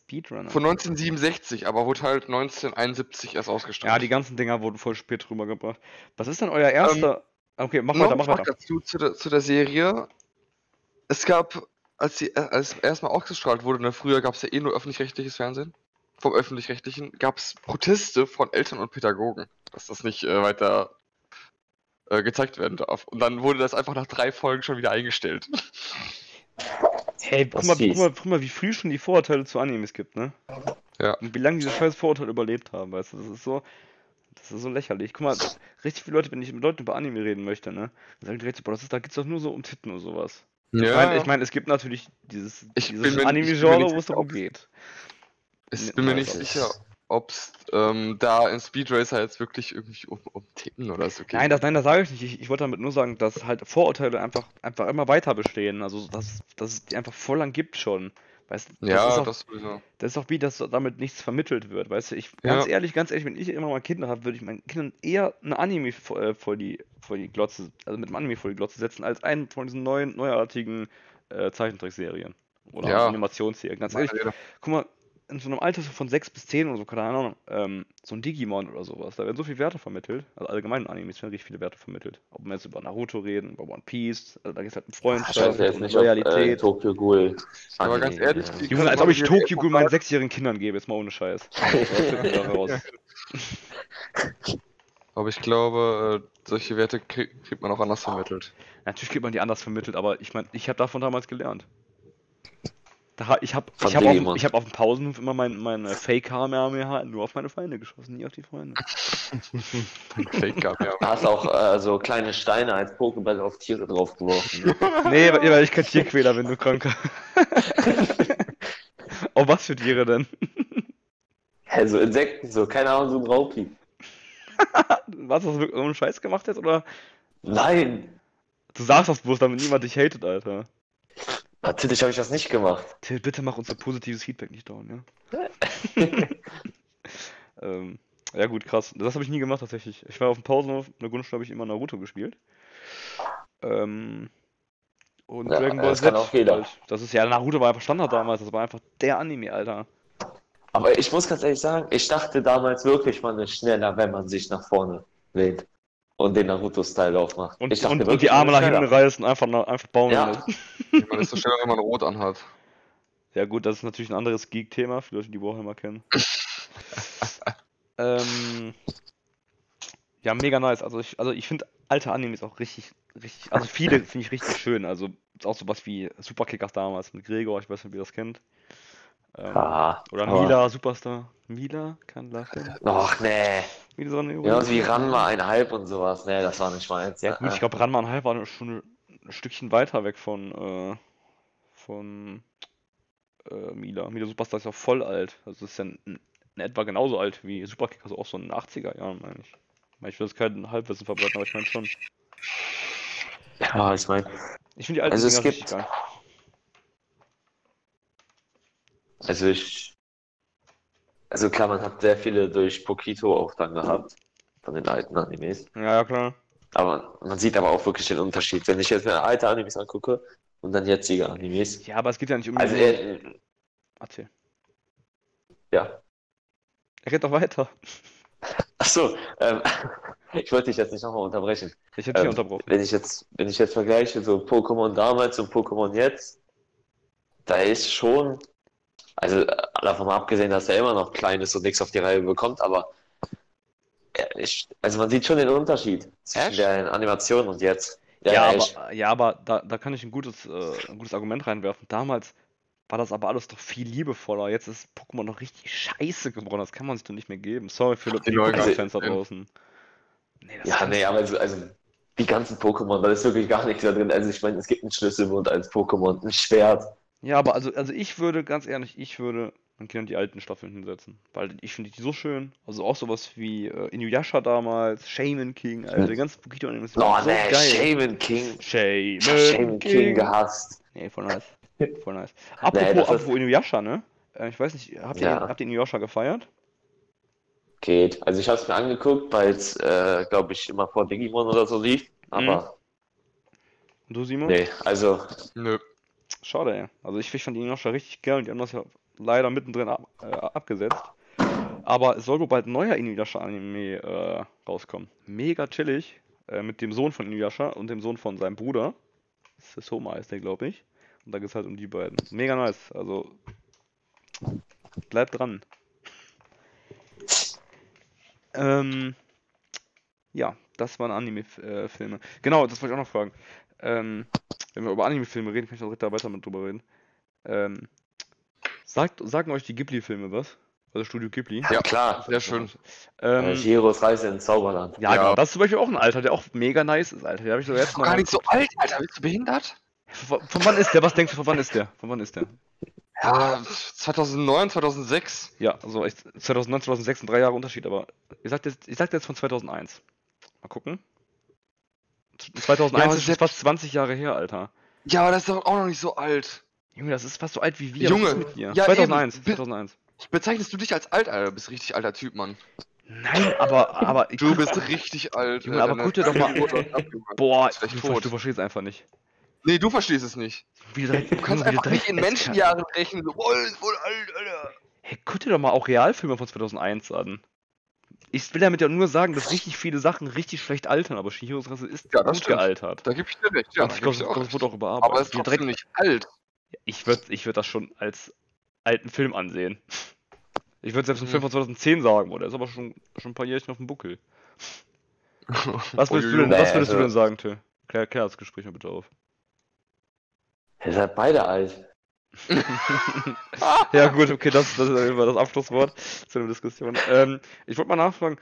Speedrunner. von 1967, aber wurde halt 1971 erst ausgestrahlt. ja, die ganzen Dinger wurden voll spät rübergebracht. Was ist denn euer erster. okay, mach weiter, mach weiter. dazu zu der, zu der Serie. Es gab, als sie äh, als erstmal ausgestrahlt wurde, ne, früher gab es ja eh nur öffentlich-rechtliches Fernsehen. Vom öffentlich-rechtlichen gab es Proteste von Eltern und Pädagogen, dass das nicht äh, weiter äh, gezeigt werden darf. Und dann wurde das einfach nach drei Folgen schon wieder eingestellt. Hey, guck mal, guck, mal, guck mal, wie früh schon die Vorurteile zu Animes gibt, ne? Ja. Und wie lange diese scheiß Vorurteile überlebt haben, weißt du? Das ist so. Das ist so lächerlich. Guck mal, richtig viele Leute, wenn ich mit Leuten über Anime reden möchte, ne? Sagen die direkt boah, das ist, da geht's doch nur so um Titten und sowas. Ich meine, ich mein, es gibt natürlich dieses, dieses Anime-Genre, wo es darum geht. Ich bin mir nicht sicher, ob es ähm, da in Speed Racer jetzt wirklich irgendwie um, um Ticken oder so geht. Nein, das, nein, das sage ich nicht. Ich, ich wollte damit nur sagen, dass halt Vorurteile einfach, einfach immer weiter bestehen. Also, dass, dass es die einfach voll lang gibt schon. Weißt du, das ja, ist auch, das sowieso. das ist auch wie, dass damit nichts vermittelt wird. Weißt du, ich, ganz Ja. ehrlich, ganz ehrlich, wenn ich immer mal Kinder habe, würde ich meinen Kindern eher ein Anime vor, äh, vor, die, vor die Glotze, also mit einem Anime vor die Glotze setzen, als einen von diesen neuen, neuartigen äh, Zeichentrickserien. Oder Ja. Animationsserien. Ganz ehrlich, guck mal, in so einem Alter so von 6 bis 10 oder so, keine Ahnung, ähm, so ein Digimon oder sowas, da werden so viele Werte vermittelt, also allgemein in Animes werden richtig viele Werte vermittelt. Ob wir jetzt über Naruto reden, über One Piece, also da geht es halt um Freundschaft nicht, ob äh, Loyalität. Tokyo Ghoul. Aber ganz ehrlich, ja. Junge, als ob ich Tokyo Ghoul meinen sechsjährigen Kindern gebe, jetzt mal ohne Scheiß. Aber ich glaube, äh, solche Werte krieg, kriegt man auch anders vermittelt. Natürlich kriegt man die anders vermittelt, aber ich meine, ich habe davon damals gelernt. Da, ich habe ich hab auf, ich hab auf dem Pausenhof immer mein, meine Fake-Kamehameha nur auf meine Feinde geschossen, nie auf die Freunde. Fake gab ja. Du hast auch äh, so kleine Steine als Pokéball auf Tiere draufgeworfen. Nee, weil, weil ich kein Tierquäler bin, du Kranker. oh, was für Tiere denn? Hä, so Insekten, so, keine Ahnung, so ein Raupi. Was, hast du wirklich ohne Scheiß gemacht jetzt, oder? Nein! Du sagst das bloß, damit niemand dich hatet, Alter. Natürlich habe ich das nicht gemacht. Till, bitte mach unser positives Feedback nicht down, ja? ähm, ja gut, krass. Das habe ich nie gemacht tatsächlich. Ich war auf dem Pausenhof, in der Grundschule habe ich immer Naruto gespielt. Ähm, und Ja, Dragon Ball das kann Z auch jeder. halt. Das ist ja, Naruto war einfach Standard damals, das war einfach der Anime, Alter. Aber ich muss ganz ehrlich sagen, ich dachte damals wirklich, man ist schneller, wenn man sich nach vorne lehnt und den Naruto-Style aufmacht. Und, ich dachte und, und die Arme nach hinten reißen, einfach, einfach bauen. Ja. Man ist so schneller, wenn man rot anhat. Ja gut, das ist natürlich ein anderes Geek-Thema, für Leute, die Warhammer kennen. ähm, ja, mega nice. Also ich, also ich finde alte Animes auch richtig, richtig, also viele finde ich richtig schön. Also ist auch sowas wie Superkickers damals mit Gregor, ich weiß nicht, ob ihr das kennt. Ähm, Ah, oder Mila, Superstar. Mila kann lachen. Och, nee. Wie so eine Genauso wie Ranma einhalb und sowas. Nee, das war nicht meins. Ja gut, ich glaube Ranma und Halb war schon ein Stückchen weiter weg von, äh, von äh, Mila. Mila Superstar ist ja voll alt. Also ist ja in, in etwa genauso alt wie Superkick, also auch so in den 80er Jahren, meine ich. Ich will jetzt kein Halbwissen verbreiten, aber ich meine schon. Ja, ich meine, Ich finde die alten Also es Dinger richtig gibt- also ich. Also klar, man hat sehr viele durch Pokito auch dann gehabt. Von den alten Animes. Ja, klar. Aber man sieht aber auch wirklich den Unterschied. Wenn ich jetzt mir alte Animes angucke und dann jetzige Animes. Ja, aber es geht ja nicht um Also, die. äh, Erzähl. ja. Er redet doch weiter. Achso, ähm, ich wollte dich jetzt nicht nochmal unterbrechen. Ich hätte dich Ähm, unterbrochen. Wenn ich jetzt, wenn ich jetzt vergleiche, so Pokémon damals und Pokémon jetzt, da ist schon, also äh, davon mal abgesehen, dass er immer noch klein ist und nichts auf die Reihe bekommt, aber ich, also man sieht schon den Unterschied zwischen Echt? der Animation und jetzt. Ja, echt. aber, ja, aber da, da kann ich ein gutes, äh, ein gutes Argument reinwerfen. Damals war das aber alles doch viel liebevoller. Jetzt ist Pokémon noch richtig scheiße geworden. Das kann man sich doch nicht mehr geben. Sorry für die Pokémon-Fans da draußen. Nee, das Ja, nee, aber also, also die ganzen Pokémon, da ist wirklich gar nichts da drin. Also ich meine, es gibt einen Schlüsselmund als Pokémon, ein Schwert. Ja, aber also, also ich würde, ganz ehrlich, ich würde meinen Kindern die alten Staffeln hinsetzen. Weil ich finde die so schön. Also auch sowas wie äh, Inuyasha damals, Shaman King, die ganzen Pokito-Animes Oh, waren so nee, geil. Shaman King. Shaman, Shaman King King. gehasst. Nee, voll nice. Voll nice. Apropos, ist- apropos Inuyasha, ne? Äh, ich weiß nicht, habt ihr, Ja. habt ihr Inuyasha gefeiert? Geht. Also ich habe es mir angeguckt, weil es, äh, glaube ich, immer vor Digimon oder so lief. Aber Und du, Simon? nee, also Nö. Schade, ey. Also ich, ich fand die Inuyasha richtig geil und die haben das ja leider mittendrin ab, äh, abgesetzt. Aber es soll wohl bald ein neuer Inuyasha-Anime äh, rauskommen. Mega chillig. Äh, mit dem Sohn von Inuyasha und dem Sohn von seinem Bruder. Das ist Soma ist der, glaube ich. Und da geht es halt um die beiden. Mega nice. Also bleibt dran. Ähm, ja, das waren Anime-Filme. Genau, das wollte ich auch noch fragen. Ähm, wenn wir über Anime-Filme reden, kann ich auch direkt da weiter mit drüber reden. Ähm, sagt, sagen euch die Ghibli-Filme was? Also Studio Ghibli? Ja, klar. Sehr schön. Ähm, Äh, Chihiros Reise ins Zauberland. ja, Ja. genau. Das ist zum Beispiel auch ein Alter, der auch mega nice ist, Alter. Der habe ich so jetzt Doch gar nicht so alt, Alter. Bist du behindert? Von, von wann ist der? Was denkst du, von wann ist der? Von wann ist der? Ja, 2009, 2006. Ja, also echt 2009, 2006 sind drei Jahre Unterschied, aber ich sag jetzt, ich sag jetzt von 2001. Mal gucken. 2001 Ja, ist selbst- fast 20 Jahre her, Alter. Ja, aber das ist doch auch noch nicht so alt. Junge, das ist fast so alt wie wir. Junge, mit dir? ja, 2001, eben. 2001. Bezeichnest du dich als alt, Alter? Du bist richtig alter Typ, Mann. Nein, aber, aber Du bist richtig alt. Junge, aber Deine- guck dir doch mal-. Boah, du, tot. du verstehst einfach nicht. Nee, du verstehst es nicht. Wie du direkt, Du kannst du einfach nicht in Menschenjahren rechnen. So, boah, ist voll alt, Alter. Hey, guck dir doch mal auch Realfilme von 2001 an. Ich will damit ja nur sagen, dass richtig viele Sachen richtig schlecht altern, aber Shihiros Rasse ist Ja, das gut stimmt. gealtert. Da gebe ich dir recht. Ja, Und ich glaube, recht. wurde auch überarbeitet. Aber es ist direkt- nicht alt. Ich würde ich würd das schon als alten Film ansehen. Ich würde selbst einen Hm. Film von 2010 sagen, oder? Der ist aber schon, schon ein paar Jährchen auf dem Buckel. Was würdest, du, denn, was würdest du also- denn sagen, Till? Klär, klär das Gespräch mal bitte auf. Ihr seid beide alt. Ja, gut, okay, das, das ist Fall das Abschlusswort zu der Diskussion. Ähm, ich wollte mal nachfragen,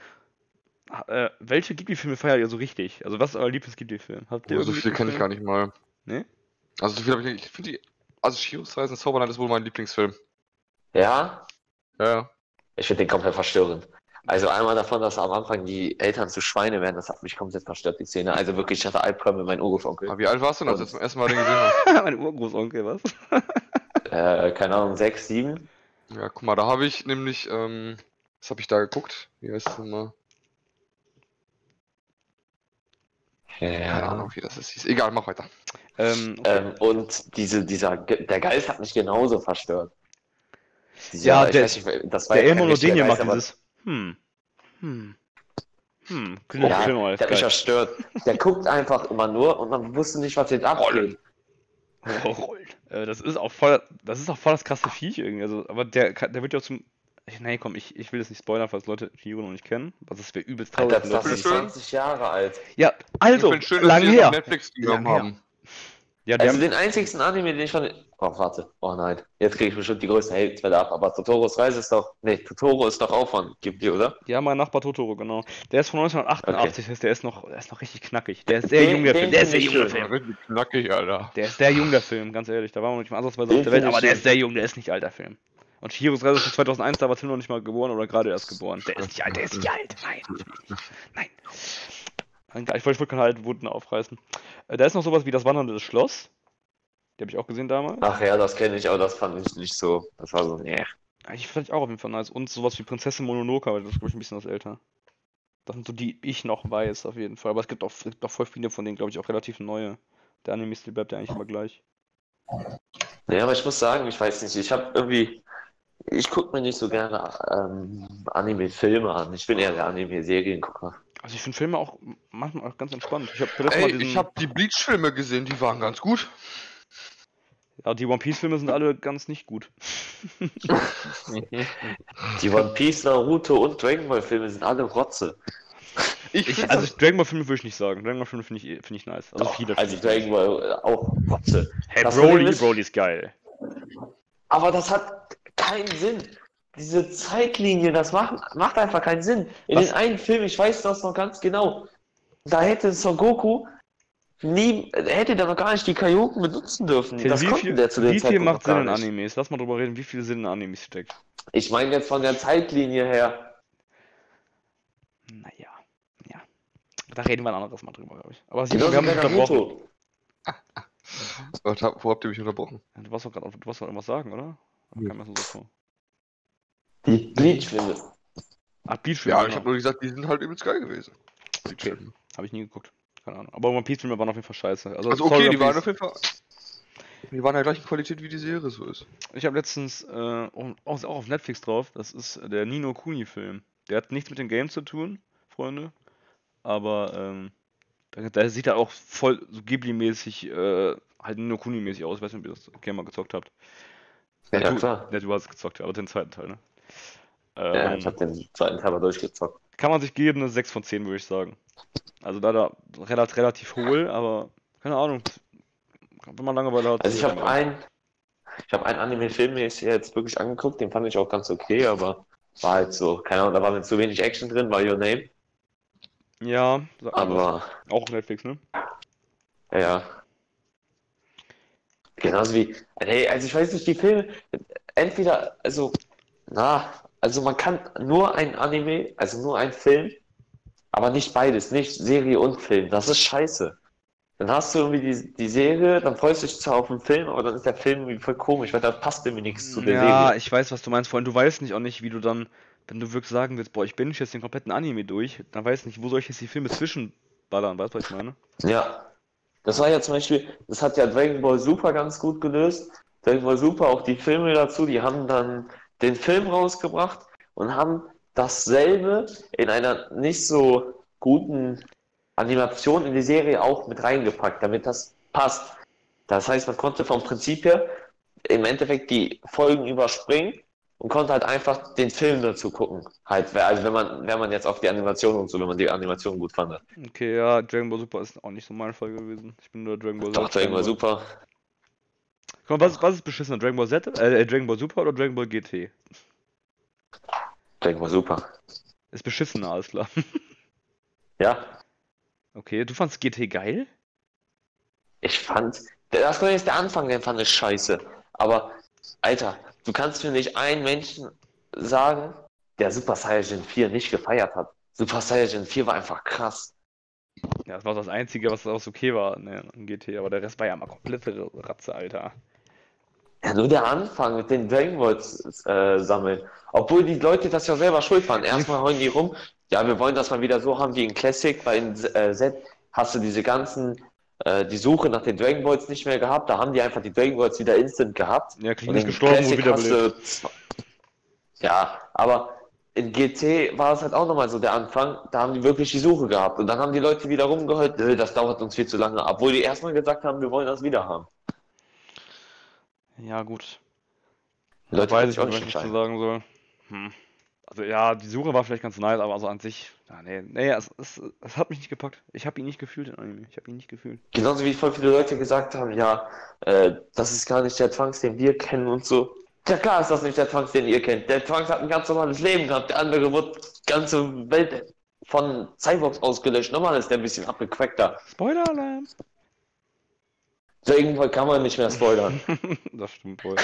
äh, welche Ghibli-Filme feiert ihr so richtig? Also, was ist euer Lieblings-Ghibli-Film? Habt ihr Oh, so viel kenne ich gar nicht mal. Nee? Also so viel habe ich nicht. Ich finde die. Also Shiros Reise ins Zauberland ist wohl mein Lieblingsfilm. Ja? Ja, ja. Ich finde den komplett verstörend. Also einmal davon, dass am Anfang die Eltern zu Schweine werden, das hat mich komplett verstört, die Szene. Also wirklich, ich hatte Albträume mit meinem Urgroßonkel. Aber wie alt warst du denn, als du zum ersten Mal den gesehen hast? mein Urgroßonkel, was? Äh, keine Ahnung, sechs, sieben? Ja, guck mal, da habe ich nämlich, ähm, was habe ich da geguckt? Wie heißt das nochmal? Keine Ja. Ahnung, wie das ist. hieß. Egal, mach weiter. Ähm, okay. Ähm, und diese, dieser, der Geist hat mich genauso verstört. Dieser, Ja, ich der- weiß nicht, das war der ja Elmo Geist, macht aber- dieses. Hm. Hm. Hm. Klingt Ja, als der hat mich verstört. Der guckt einfach immer nur und man wusste nicht, was jetzt abgeht. Oh, rollt. Äh, das ist auch voll, das ist auch voll das krasse Viech irgendwie. Also, aber der, der wird ja auch zum. Ich- Nee, komm, ich, ich will das nicht spoilern, falls Leute Shihiro noch nicht kennen. Was das wäre übelst Alter, traurig. das Leute ist nicht- schön. 20 Jahre alt. Ja, also, ich finde schön, dass lang sie das her. Netflix genommen haben. Ja, Also haben, den einzigsten Anime, den ich von. Oh, warte. Oh nein. Jetzt kriege ich bestimmt die größte Hate-Welle ab. Aber Totoros Reise ist doch. Nee, Totoro ist doch auch von Ghibli, oder? ja, mein Nachbar Totoro, genau. Der ist von 1988, das heißt, der ist noch, der ist noch richtig knackig. Der ist sehr Den- jung, der den Film. Der ist sehr jung, der. Film. Richtig knackig, Alter. Der ist sehr jung, der Film, ganz ehrlich. Da waren wir nicht mal ansatzweise auf der Welt, aber der ist sehr jung, der ist nicht alt, der Film. Und Shihiros Reise ist von 2001, da war Tim noch nicht mal geboren oder gerade erst geboren. Der ist nicht alt, der ist nicht alt. Nein, nein. Ich wollte, keine alten Wunden aufreißen. Äh, Da ist noch sowas wie das Wandernde Schloss. Die habe ich auch gesehen damals. Ach ja, das kenne ich, aber das fand ich nicht so. Das war so, nee. Ich fand ich auch auf jeden Fall nice. Und sowas wie Prinzessin Mononoke, aber das ist, glaube ich, ein bisschen was älter. Das sind so die ich noch weiß, auf jeden Fall. Aber es gibt auch, es gibt auch voll viele von denen, glaube ich, auch relativ neue. Der Anime-Stil bleibt ja eigentlich immer gleich. Nee, aber ich muss sagen, ich weiß nicht, ich habe irgendwie. Ich gucke mir nicht so gerne ähm, Anime-Filme an. Ich bin eher der Anime-Seriengucker. Also ich finde Filme auch manchmal auch ganz entspannt. Ich habe diesen, habe die Bleach-Filme gesehen, die waren ganz gut. ja, die One Piece-Filme sind alle ganz nicht gut. Die One Piece, Naruto und Dragon Ball Filme sind alle Rotze. Ich, Ich, also Dragon Ball Filme würde ich nicht sagen. Dragon Ball Filme finde ich, finde ich nice. Also Doch, viele. also Dragon Ball äh, auch Rotze. Hey, Das Broly, ist- Broly ist geil. Aber das hat keinen Sinn. Diese Zeitlinie, das macht, macht einfach keinen Sinn. In Was? den einen Film, ich weiß das noch ganz genau, da hätte Son Goku nie, hätte der noch gar nicht die Kaioken benutzen dürfen. Till, das wie konnten viel, der zu dem wie viel macht Sinn in. Animes? Lass mal drüber reden, wie viel Sinn in Animes steckt. Ich meine jetzt von der Zeitlinie her. Naja, ja. Da reden wir ein anderes Mal drüber, glaube ich. Aber sie, Genauso wir haben dich unterbrochen. Hab- Wo habt ihr mich unterbrochen? Ja, Du wolltest doch gerade du wolltest doch irgendwas sagen, oder? Ja. Kam mir so vor. Die Bleach-Filme. Ach, Beach Ja, ich habe nur gesagt, die sind halt übelst geil gewesen. Okay. Habe ich nie geguckt. Keine Ahnung. Aber One Piece Filme waren auf jeden Fall scheiße. Also, Also sorry, okay, die One waren auf jeden Fall. Die waren der gleichen Qualität, wie die Serie so ist. Ich habe letztens, äh, auch, auch auch auf Netflix drauf, das ist der Nino Kuni Film. Der hat nichts mit dem Game zu tun, Freunde. Aber, ähm, da, da sieht er auch voll so Ghibli-mäßig, äh, halt Nino Kuni-mäßig aus. Ich weiß nicht, ob ihr das Game mal gezockt habt. Ja, du, klar. Ja, du hast es gezockt, aber den zweiten Teil, ne? Ja, Ähm, ich habe den zweiten Teil mal durchgezockt. kann man sich geben, eine 6 von 10, würde ich sagen. Also da, da relativ, relativ hohl, aber keine Ahnung. Wenn man Langeweile hat. Also ich habe einen, ich habe einen Anime-Film mir jetzt jetzt wirklich angeguckt, den fand ich auch ganz okay, aber war halt so, keine Ahnung, da war mir zu wenig Action drin, war Your Name, Ja, aber auch auf Netflix, ne? ja, ja. Genauso wie, hey, also ich weiß nicht, die Filme, entweder, also, na, also man kann nur ein Anime, also nur ein Film, aber nicht beides, nicht Serie und Film. Das ist scheiße. Dann hast du irgendwie die, die Serie, dann freust du dich zwar auf den Film, aber dann ist der Film irgendwie voll komisch, weil da passt irgendwie nichts zu der Ja, Serie. ich weiß, was du meinst, vor allem du weißt nicht auch nicht, wie du dann, wenn du wirklich sagen willst, boah, ich binge jetzt den kompletten Anime durch, dann weißt du nicht, wo soll ich jetzt die Filme zwischenballern, weißt du, was ich meine? Ja. Das war ja zum Beispiel, das hat ja Dragon Ball Super ganz gut gelöst. Dragon Ball Super, auch die Filme dazu, die haben dann den Film rausgebracht und haben dasselbe in einer nicht so guten Animation in die Serie auch mit reingepackt, damit das passt. Das heißt, man konnte vom Prinzip her im Endeffekt die Folgen überspringen und konnte halt einfach den Film dazu gucken. Halt, also wenn man, wenn man jetzt auf die Animation und so, wenn man die Animation gut fand. Okay, ja, Dragon Ball Super ist auch nicht so mein Fall gewesen. Ich bin nur Dragon Ball Doch, Dragon Ball. Super. Komm, was, was ist beschissener, Dragon Ball Z, äh, Dragon Ball Super oder Dragon Ball GT? Dragon Ball Super. Ist beschissener, alles klar. Ja, Okay, du fandst GT geil? Ich fand, das war jetzt der Anfang, den fand ich scheiße. Aber, Alter, du kannst mir nicht einen Menschen sagen, der Super Saiyajin 4 nicht gefeiert hat. Super Saiyajin 4 war einfach krass. Ja, das war das Einzige, was auch okay war ne, an GT, aber der Rest war ja mal komplette Ratze, Alter. Ja, nur der Anfang mit den Dragon Balls äh, sammeln. Obwohl die Leute das ja selber schuld waren. Erstmal heulen die rum, ja, wir wollen das mal wieder so haben wie in Classic, weil in äh, Z hast du diese ganzen, äh, die Suche nach den Dragon Balls nicht mehr gehabt. Da haben die einfach die Dragon Balls wieder instant gehabt. Ja, Und klinisch in gestorben und Classic hast wiederbelebt. du zw- Ja, aber in GT war es halt auch nochmal so der Anfang, da haben die wirklich die Suche gehabt. Und dann haben die Leute wieder rumgeheult, "Nö, das dauert uns viel zu lange, obwohl die erstmal gesagt haben, wir wollen das wieder haben. Ja, gut. Leute Weiß ich auch nicht, nicht was ich entscheiden. sagen soll. Hm. Also ja, die Suche war vielleicht ganz nice, aber also an sich, ja, nee, nee, es, es, es hat mich nicht gepackt. Ich habe ihn nicht gefühlt, den Anime. Ich habe ihn nicht gefühlt. Genauso wie voll viele Leute gesagt haben, ja, äh, das ist gar nicht der Trunks, den wir kennen und so. Ja klar ist das nicht der Trunks, den ihr kennt. Der Trunks hat ein ganz normales Leben gehabt, der andere wurde die ganze Welt von Cyborgs ausgelöscht. Normal ist der ein bisschen abgecrackter. Spoiler-Alarm! Deswegen kann man nicht mehr spoilern. das stimmt wohl.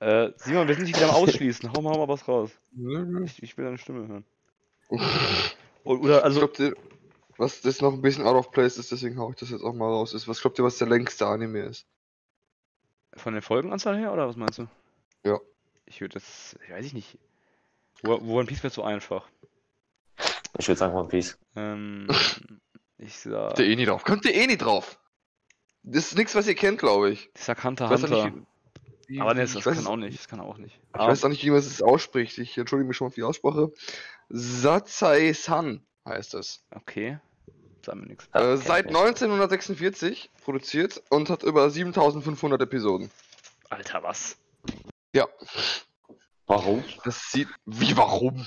äh, Simon, wir sind nicht wieder am Ausschließen. Hau mal, hau mal was raus. Nö, Ich, ich will deine Stimme hören. Oder Ich also, glaub, der, was das noch ein bisschen out of place ist, deswegen hau ich das jetzt auch mal raus, ist, was glaubt ihr, was der längste Anime ist? von der Folgenanzahl her, oder was meinst du? Ja. Ich würde das, ich weiß ich nicht. Wo, wo One Piece wäre zu einfach. Ich würde sagen One Piece. Ähm, ich sag, Kommt ihr eh nie drauf. Kommt ihr eh nie drauf. Das ist nichts, was ihr kennt, glaube ich. ich sag Hunter Ich Hunter. nicht, wie- Aber nee, das weiß kann auch nicht. Das kann auch nicht. Ich weiß auch nicht, wie man es ausspricht. Ich entschuldige mich schon mal für die Aussprache. Satsai-san heißt es. Okay. Sag mir nichts. Äh, seit ich. 1946 produziert und hat über 7500 Episoden. Alter, was? Ja, Warum? das sieht. Wie, warum?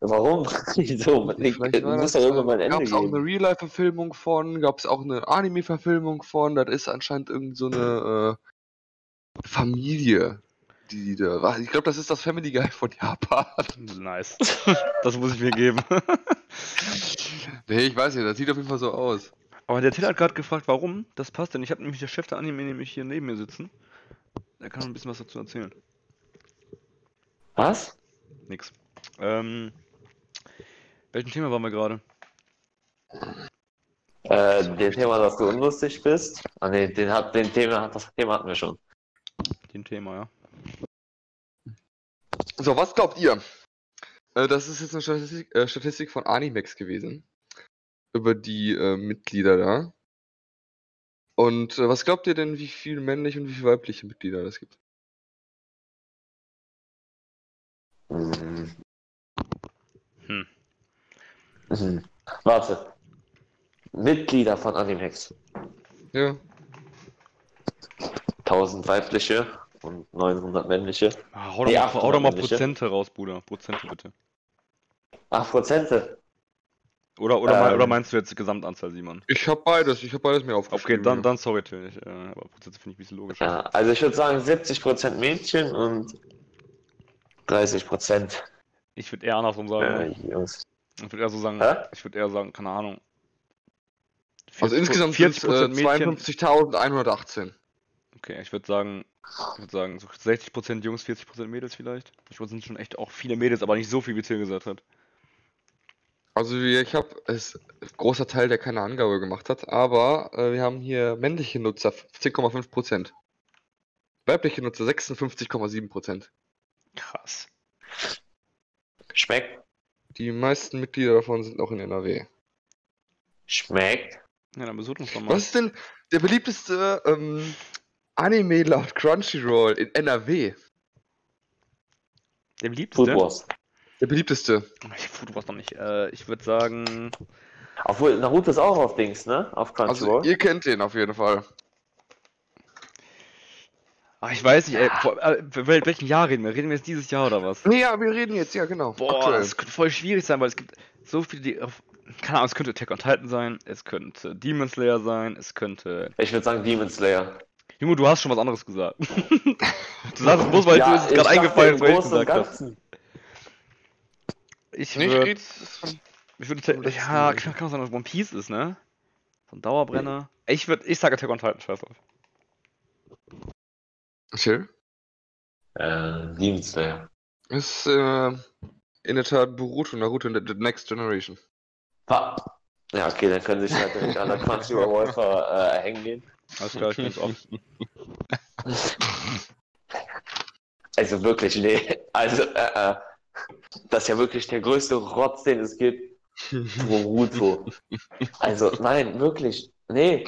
Warum? Wieso? Man- muss das, doch irgendwann mal ein Ende gab's auch eine geben. Real-Life-Verfilmung von, gab es auch eine Anime-Verfilmung von, das ist anscheinend irgend so eine äh, Familie, die die da. Ich glaube, das ist das Family Guy von Japan. Nice. das muss ich mir geben. nee, ich weiß nicht, das sieht auf jeden Fall so aus. Aber der Till hat gerade gefragt, warum. Das passt denn. Ich habe nämlich der Chef der Anime nämlich hier neben mir sitzen. Der kann ein bisschen was dazu erzählen. Was? Nix. Ähm. Welchem Thema waren wir gerade? Äh, dem Thema, dass du unlustig bist. Ah ne, den hat den Thema, das Thema hatten wir schon. Dem Thema, ja. So, was glaubt ihr? Äh, das ist jetzt eine Statistik, äh, Statistik von Animex gewesen. Über die äh, Mitglieder da. Und äh, was glaubt ihr denn, wie viele männliche und wie viele weibliche Mitglieder es gibt? Hm. Hm. Warte. Mitglieder von Animex. Ja. 1000 weibliche und 900 männliche. Ah, hau doch Nee, mal, 800 hau doch mal männliche. Prozente raus, Bruder. Prozente bitte. 8 Prozente. Oder, oder, mein- Ähm. oder meinst du jetzt die Gesamtanzahl, Simon? Ich habe beides, ich habe beides mir Okay, aufgeschrieben. dann, dann sorry, Till. Ich, äh, aber Prozente finde ich ein bisschen logisch. Ja, also ich würde sagen 70% Mädchen und 30% Ich würde eher andersrum äh, sagen. Jungs. Ich würde eher so sagen, Hä? ich würde eher sagen, keine Ahnung. Also 40 insgesamt sind es äh, 40% Mädchen. 52.118. Okay, ich würde sagen, ich würde sagen, so 60% Jungs, 40% Mädels vielleicht. Ich es sind schon echt auch viele Mädels, aber nicht so viel, wie Till gesagt hat. Also ich habe es großer Teil, der keine Angabe gemacht hat, aber äh, wir haben hier männliche Nutzer 10,5%. Weibliche Nutzer 56,7%. Krass. Schmeckt? Die meisten Mitglieder davon sind auch in NRW. Schmeckt? Ja, dann besucht uns doch mal. Was ist denn der beliebteste ähm, Anime laut Crunchyroll in NRW? Der beliebteste? Food Wars. Der beliebteste. Ich Food Wars noch nicht. Äh, ich würde sagen, Obwohl, Naruto ist auch auf Dings, ne? Auf Also Crunchyroll. ihr kennt den auf jeden Fall. Ach, ich weiß nicht, ey, vor, äh, welchen Jahr reden wir? Reden wir jetzt dieses Jahr oder was? Nee, ja, wir reden jetzt, ja genau. Boah, aktuell. das könnte voll schwierig sein, weil es gibt so viele, die auf. Keine Ahnung, es könnte Attack on Titan sein, es könnte Demon Slayer sein, es könnte. Ich würde sagen Demon Slayer. Junge, du hast schon was anderes gesagt. du sagst es bloß, weil du ist es ich gerade eingefallen, im weil ich gesagt habe. Ich würde. Ich würde. Ja, kann, kann auch sein, dass One Piece ist, ne? So ein Dauerbrenner. Ich würde. Ich sage Attack on Titan, scheiß drauf. Chill. Äh, Demon Slayer. Ist äh, in der Tat Boruto, Naruto in the, Next Generation. Pa ja, okay, dann können sich halt direkt alle Crunchyroll-Wolfer äh, hängen gehen. Alles klar, ich bin's auch. Also wirklich, nee. Also, äh, äh, das ist ja wirklich der größte Rotz, den es gibt. Boruto. Also, nein, wirklich. Nee.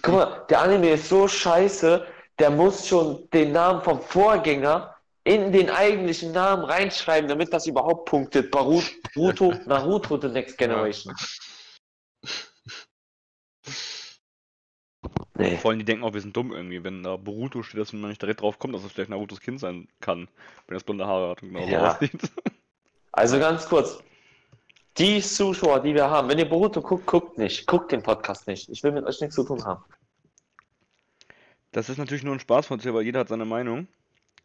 Guck mal, der Anime ist so scheiße, der muss schon den Namen vom Vorgänger in den eigentlichen Namen reinschreiben, damit das überhaupt punktet. Boruto, Naruto, The Next Generation. Nee. Vor allem, die denken auch, wir sind dumm irgendwie. Wenn da Boruto steht, dass man nicht direkt drauf kommt, dass es vielleicht Narutos Kind sein kann. Wenn das blonde Haare hat und genau so Ja. aussieht. Also ganz kurz. Die Zuschauer, die wir haben, wenn ihr Boruto guckt, guckt nicht. Guckt den Podcast nicht. Ich will mit euch nichts zu tun haben. Das ist natürlich nur ein Spaß von dir, weil jeder hat seine Meinung,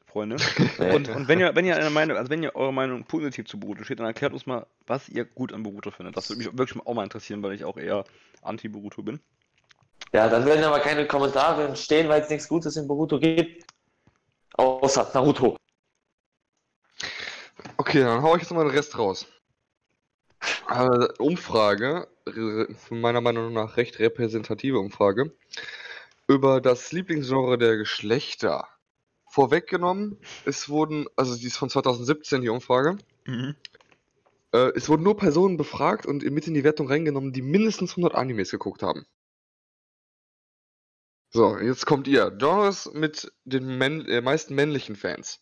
Freunde. Und, und wenn ihr, wenn ihr eine Meinung, also wenn ihr eure Meinung positiv zu Boruto steht, dann erklärt uns mal, was ihr gut an Boruto findet. Das würde mich wirklich auch mal interessieren, weil ich auch eher anti-Boruto bin. Ja, dann werden aber keine Kommentare entstehen, weil es nichts Gutes in Boruto gibt. Außer Naruto. Okay, dann hau ich jetzt mal den Rest raus. Äh, Umfrage, meiner Meinung nach recht repräsentative Umfrage, über das Lieblingsgenre der Geschlechter. Vorweggenommen, es wurden, also die ist von 2017, die Umfrage, äh, es wurden nur Personen befragt und mit in die Wertung reingenommen, die mindestens 100 Animes geguckt haben. So, jetzt kommt ihr. Genres mit den männ äh, meisten männlichen Fans.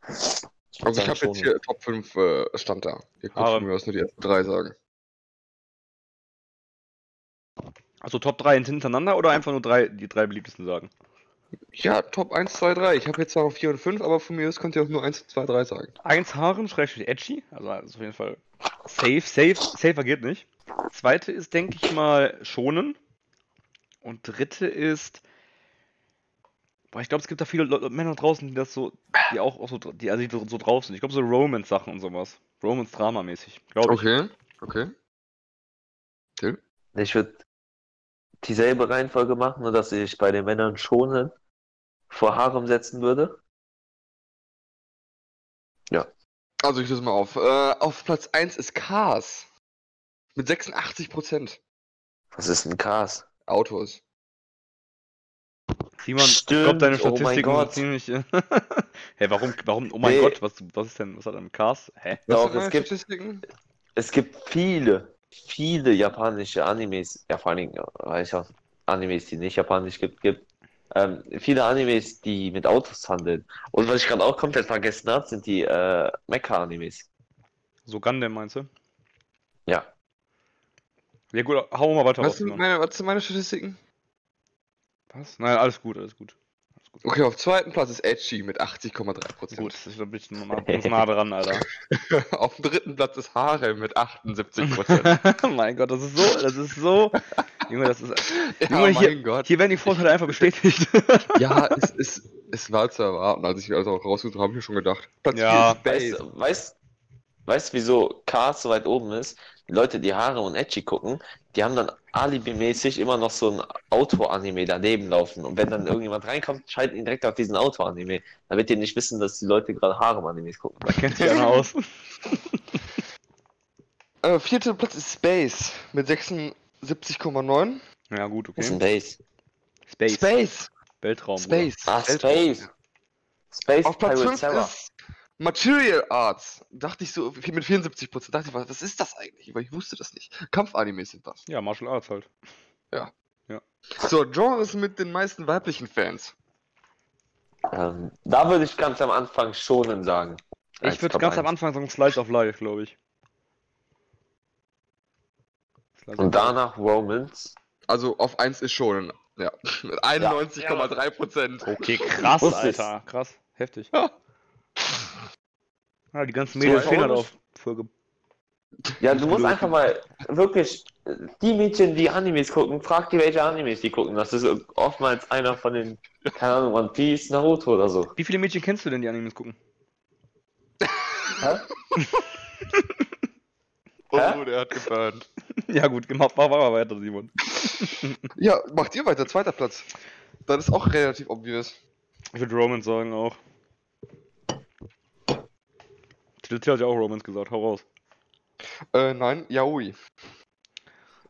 Also ich habe jetzt hier Top 5 äh, stand da. Ihr könnt mir aus nur die ersten drei sagen. Also Top 3 hintereinander oder einfach nur drei, die drei beliebtesten sagen? Ja, Top 1, 2, 3. Ich habe jetzt zwar noch 4 und 5, aber von mir aus könnt ihr auch nur 1, 2, 3 sagen. Eins Haaren, schrägstrich edgy. Also das ist auf jeden Fall safe, safe, safer geht nicht. Zweite ist, denke ich mal, schonen. Und dritte ist. Boah, ich glaube, es gibt da viele Leute, Männer draußen, die das so, die auch, auch so, die, also die so, so drauf sind. Ich glaube, so Romance-Sachen und sowas. Romance-Drama-mäßig. Glaube ich. Okay, okay. Till? Ich würde dieselbe Reihenfolge machen, nur dass ich bei den Männern schonen vor Harem setzen würde. Also ich löse mal auf. Äh, auf Platz 1 ist Cars. Mit 86% Was ist ein Cars? Autos. Simon, ich Stimmt, glaube, deine oh mein Statistiken Gott. sind ziemlich. Hä, warum, warum, oh mein Nee. Gott, was, was ist denn, was hat denn Cars? Hä? Was Doch, es gibt- Statistiken? Es gibt viele, viele japanische Animes, ja vor allen Dingen, weil es auch Animes, die nicht japanisch gibt, gibt. Ähm, viele Animes, die mit Autos handeln. Und was ich gerade auch komplett vergessen habe, sind die äh, Mecha-Animes. So Gundam meinst du? Ja. Ja gut, hau mal weiter Was raus, sind, meine, was sind meine Statistiken? Was? Nein, alles gut, alles gut. Gut. Okay, auf zweiten Platz ist Edgy mit 80,3%. Gut, ich bin ein bisschen nah, nah dran, Alter. auf dem dritten Platz ist Harem mit 78%. mein Gott, das ist so, das ist so. Junge, das ist. ja, Junge, hier- mein Gott. Hier werden die Vorteile einfach bestätigt. Ja, es, es, es war zu erwarten. Als ich also auch rausgesucht habe, habe ich mir schon gedacht. Platz Ja. 4 ist Weißt weißt, weißt, wieso Cars so weit oben ist? Die Leute, die Haare und Edgy gucken, die haben dann alibimäßig immer noch so ein Auto-Anime daneben laufen. Und wenn dann irgendjemand reinkommt, schalten ihn direkt auf diesen Auto-Anime. Damit die nicht wissen, dass die Leute gerade Harem-Animes gucken. Da kennt sich aus. Äh, vierter Platz ist Space mit 76,9. Ja, gut, Das ist ein okay. Base. Space. Space. Weltraum. Space. Ah, Weltraum. Space. Space Auf Platz Pirate 5 Sarah. ist Material Arts. Dachte ich so, mit 74%. Dachte ich, was was ist das eigentlich? Weil ich wusste das nicht. Kampfanimes sind das. Ja, Martial Arts halt. So, Genres mit den meisten weiblichen Fans. Ähm, da würde ich ganz am Anfang schonen sagen. Ich würde ganz am 1. Anfang sagen Slice of Life, glaube ich. Slice Und danach Romans. Also auf 1 ist schon. Ja. Mit 91,3%. Okay, krass. Alter. Krass. Heftig. Ja. Ah, die ganzen Mädels stehen halt auch auf Folge. Ja, du musst einfach mal wirklich die Mädchen, die Animes gucken, frag die, welche Animes die gucken. Das ist oftmals einer von den, keine Ahnung, One Piece, Naruto oder so. Wie viele Mädchen kennst du denn, die Animes gucken? Hä? Oh, Hä? der hat geburnt. ja, gut, gemacht. Mach mal weiter, Simon. Ja, macht ihr weiter, zweiter Platz. Das ist auch relativ obvious. Ich würde Romans sagen auch. Till Till hat ja auch Romans gesagt. Hau raus. Äh, nein, Yaoi.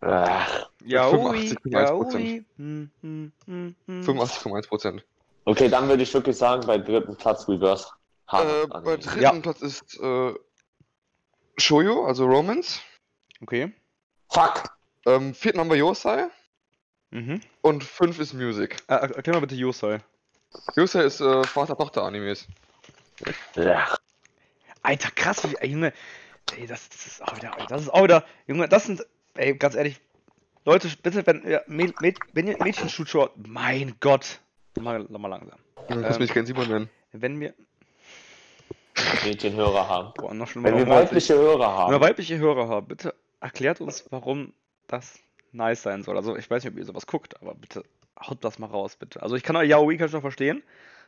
Ach, Ja, 85,1%. Hm, hm, hm, hm. 85,1%. Okay, dann würde ich wirklich sagen, bei dritten Platz Reverse. Äh, bei dritten Ja. Platz ist äh, Shoujo, also Romance. Okay. Fuck! Ähm, vierten haben wir Yosei. Mhm. Und fünf ist Music. Äh, erklär mal bitte Yosei. Yosei ist äh, Vater-Tochter-Animes. Ja. Alter, krass, wie, ey, Junge. Ey, das, das ist auch wieder, das ist auch wieder, Junge, das sind, ey, ganz ehrlich, Leute, bitte, wenn, ja, Mäd, Mäd, wenn ihr Mädchen schaut, mein Gott, mal, mal langsam. Du kannst Ähm, mich kein Simon nennen. Wenn wir, Mädchenhörer haben. boah, noch schlimmer, Wenn wir weibliche Hörer Wenn wir haben. weibliche Hörer haben, bitte erklärt uns, warum das nice sein soll. Also, ich weiß nicht, ob ihr sowas guckt, aber bitte haut das mal raus, bitte. Also, ich kann auch Yaoi kann ich noch verstehen,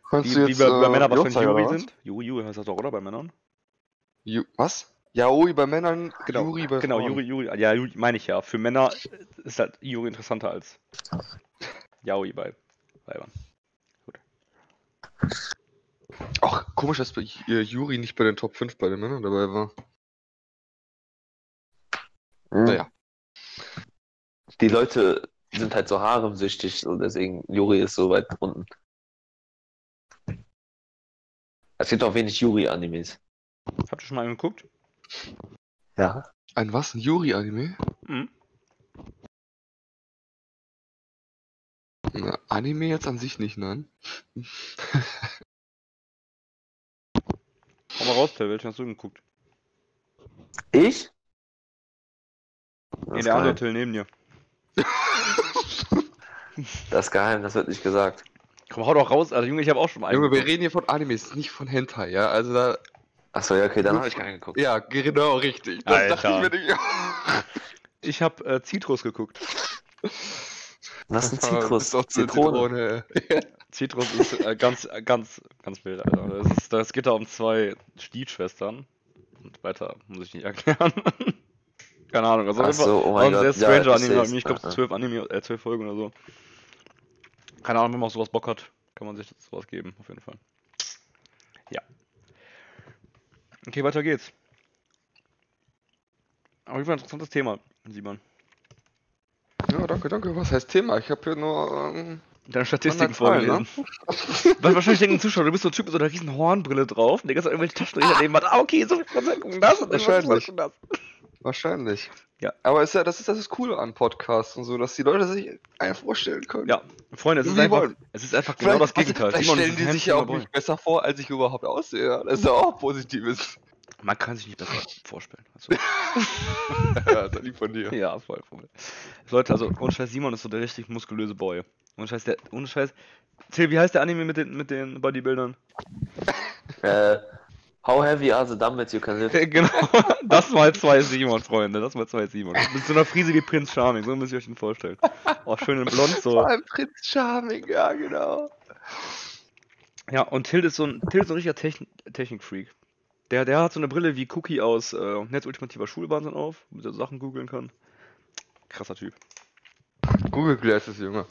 Kannst wie, wie bei, bei äh, Männern wahrscheinlich Yosei, oder Yuri was? sind. Yuri, Yuri heißt das doch, oder, bei Männern? Ju was? Yaoi bei Männern, Genau, Yuri bei genau, Frauen. Yuri, Yuri, ja, Yuri meine ich ja. Für Männer ist halt Yuri interessanter als Yaoi bei Weibern. Ach, komisch, dass bei äh, Yuri nicht bei den Top 5 bei den Männern dabei war. Hm. Naja. Die Leute sind halt so haremsüchtig und deswegen Yuri ist so weit unten. Es gibt auch wenig Yuri-Animes. Habt ihr schon mal einen geguckt? Ja. Ein was? Ein Yuri-Anime? Mhm. Na, Anime jetzt an sich nicht, nein. Hau mal raus, Till, welchen hast du geguckt? Ich? Nee, der andere. Till neben dir. das ist geheim, das wird nicht gesagt. Komm, hau doch raus, Alter, Junge, ich habe auch schon mal einen. Junge, wir reden hier von Animes, nicht von Hentai, ja? Also da. Achso, ja, okay, dann habe ich keinen geguckt. Ja, genau, richtig. Das dachte ich Alter. mir nicht. Ich habe äh, Citrus geguckt. Was ist ein Zitrus? ist doch zu Zitrone. Citrus ist äh, ganz, äh, ganz, ganz wild, Alter. Das, ist, das geht da um zwei Stiefschwestern. Und weiter muss ich nicht erklären. Keine Ahnung, also Ach einfach so, oh mein ein Gott. sehr stranger ja, Anime. ich Ich glaube, zwölf Anime, äh, zwölf Folgen oder so. Keine Ahnung, wenn man auf sowas Bock hat, kann man sich sowas geben, auf jeden Fall. Ja. Okay, weiter geht's. Auf jeden Fall ein interessantes Thema, Simon. Ja, danke, danke. Was heißt Thema? Ich habe hier nur. Ähm, Deine Statistiken Zahlen, ne? vorgelesen. Weil wahrscheinlich denken Zuschauer, du bist so ein Typ mit so einer riesen Hornbrille drauf und der ganze Zeit irgendwelche Taschenrechner neben hat. Ah, okay, so Prozent gucken das und Wahrscheinlich. gucken das. Wahrscheinlich. Ja. Aber ist ja, das ist das Coole an Podcasts und so, dass die Leute sich einfach vorstellen können. Ja, Freunde, es ist einfach, wollen. es ist einfach genau Vielleicht, das Gegenteil. Vielleicht Simon stellen die sich ja auch nicht besser vor, als ich überhaupt aussehe. Das ist ja auch Positives. Boy. Man kann sich nicht besser vorstellen. Also, ja, das ist lieb von dir. ja, voll, voll. Leute, also, ohne Scheiß, Simon ist so der richtig muskulöse Boy. Ohne Scheiß, der, ohne Scheiß. Till, wie heißt der Anime mit den, mit den Bodybuildern? Äh, how heavy are the dumbbells you can lift? genau, das mal zwei Simon, Freunde, das mal zwei Simon. Mit so einer Frise wie Prinz Charming, so müsst ihr euch ihn vorstellen. Oh, schön in blond, so. Vor allem Prinz Charming, ja, genau. Ja, und Till ist so ein, Till ist so ein richtiger Techn Technikfreak. Der, der hat so eine Brille wie Cookie aus äh, Netz Ultimativer Schulwahnsinn auf, womit er Sachen googeln kann. Krasser Typ. Google Glasses, Junge.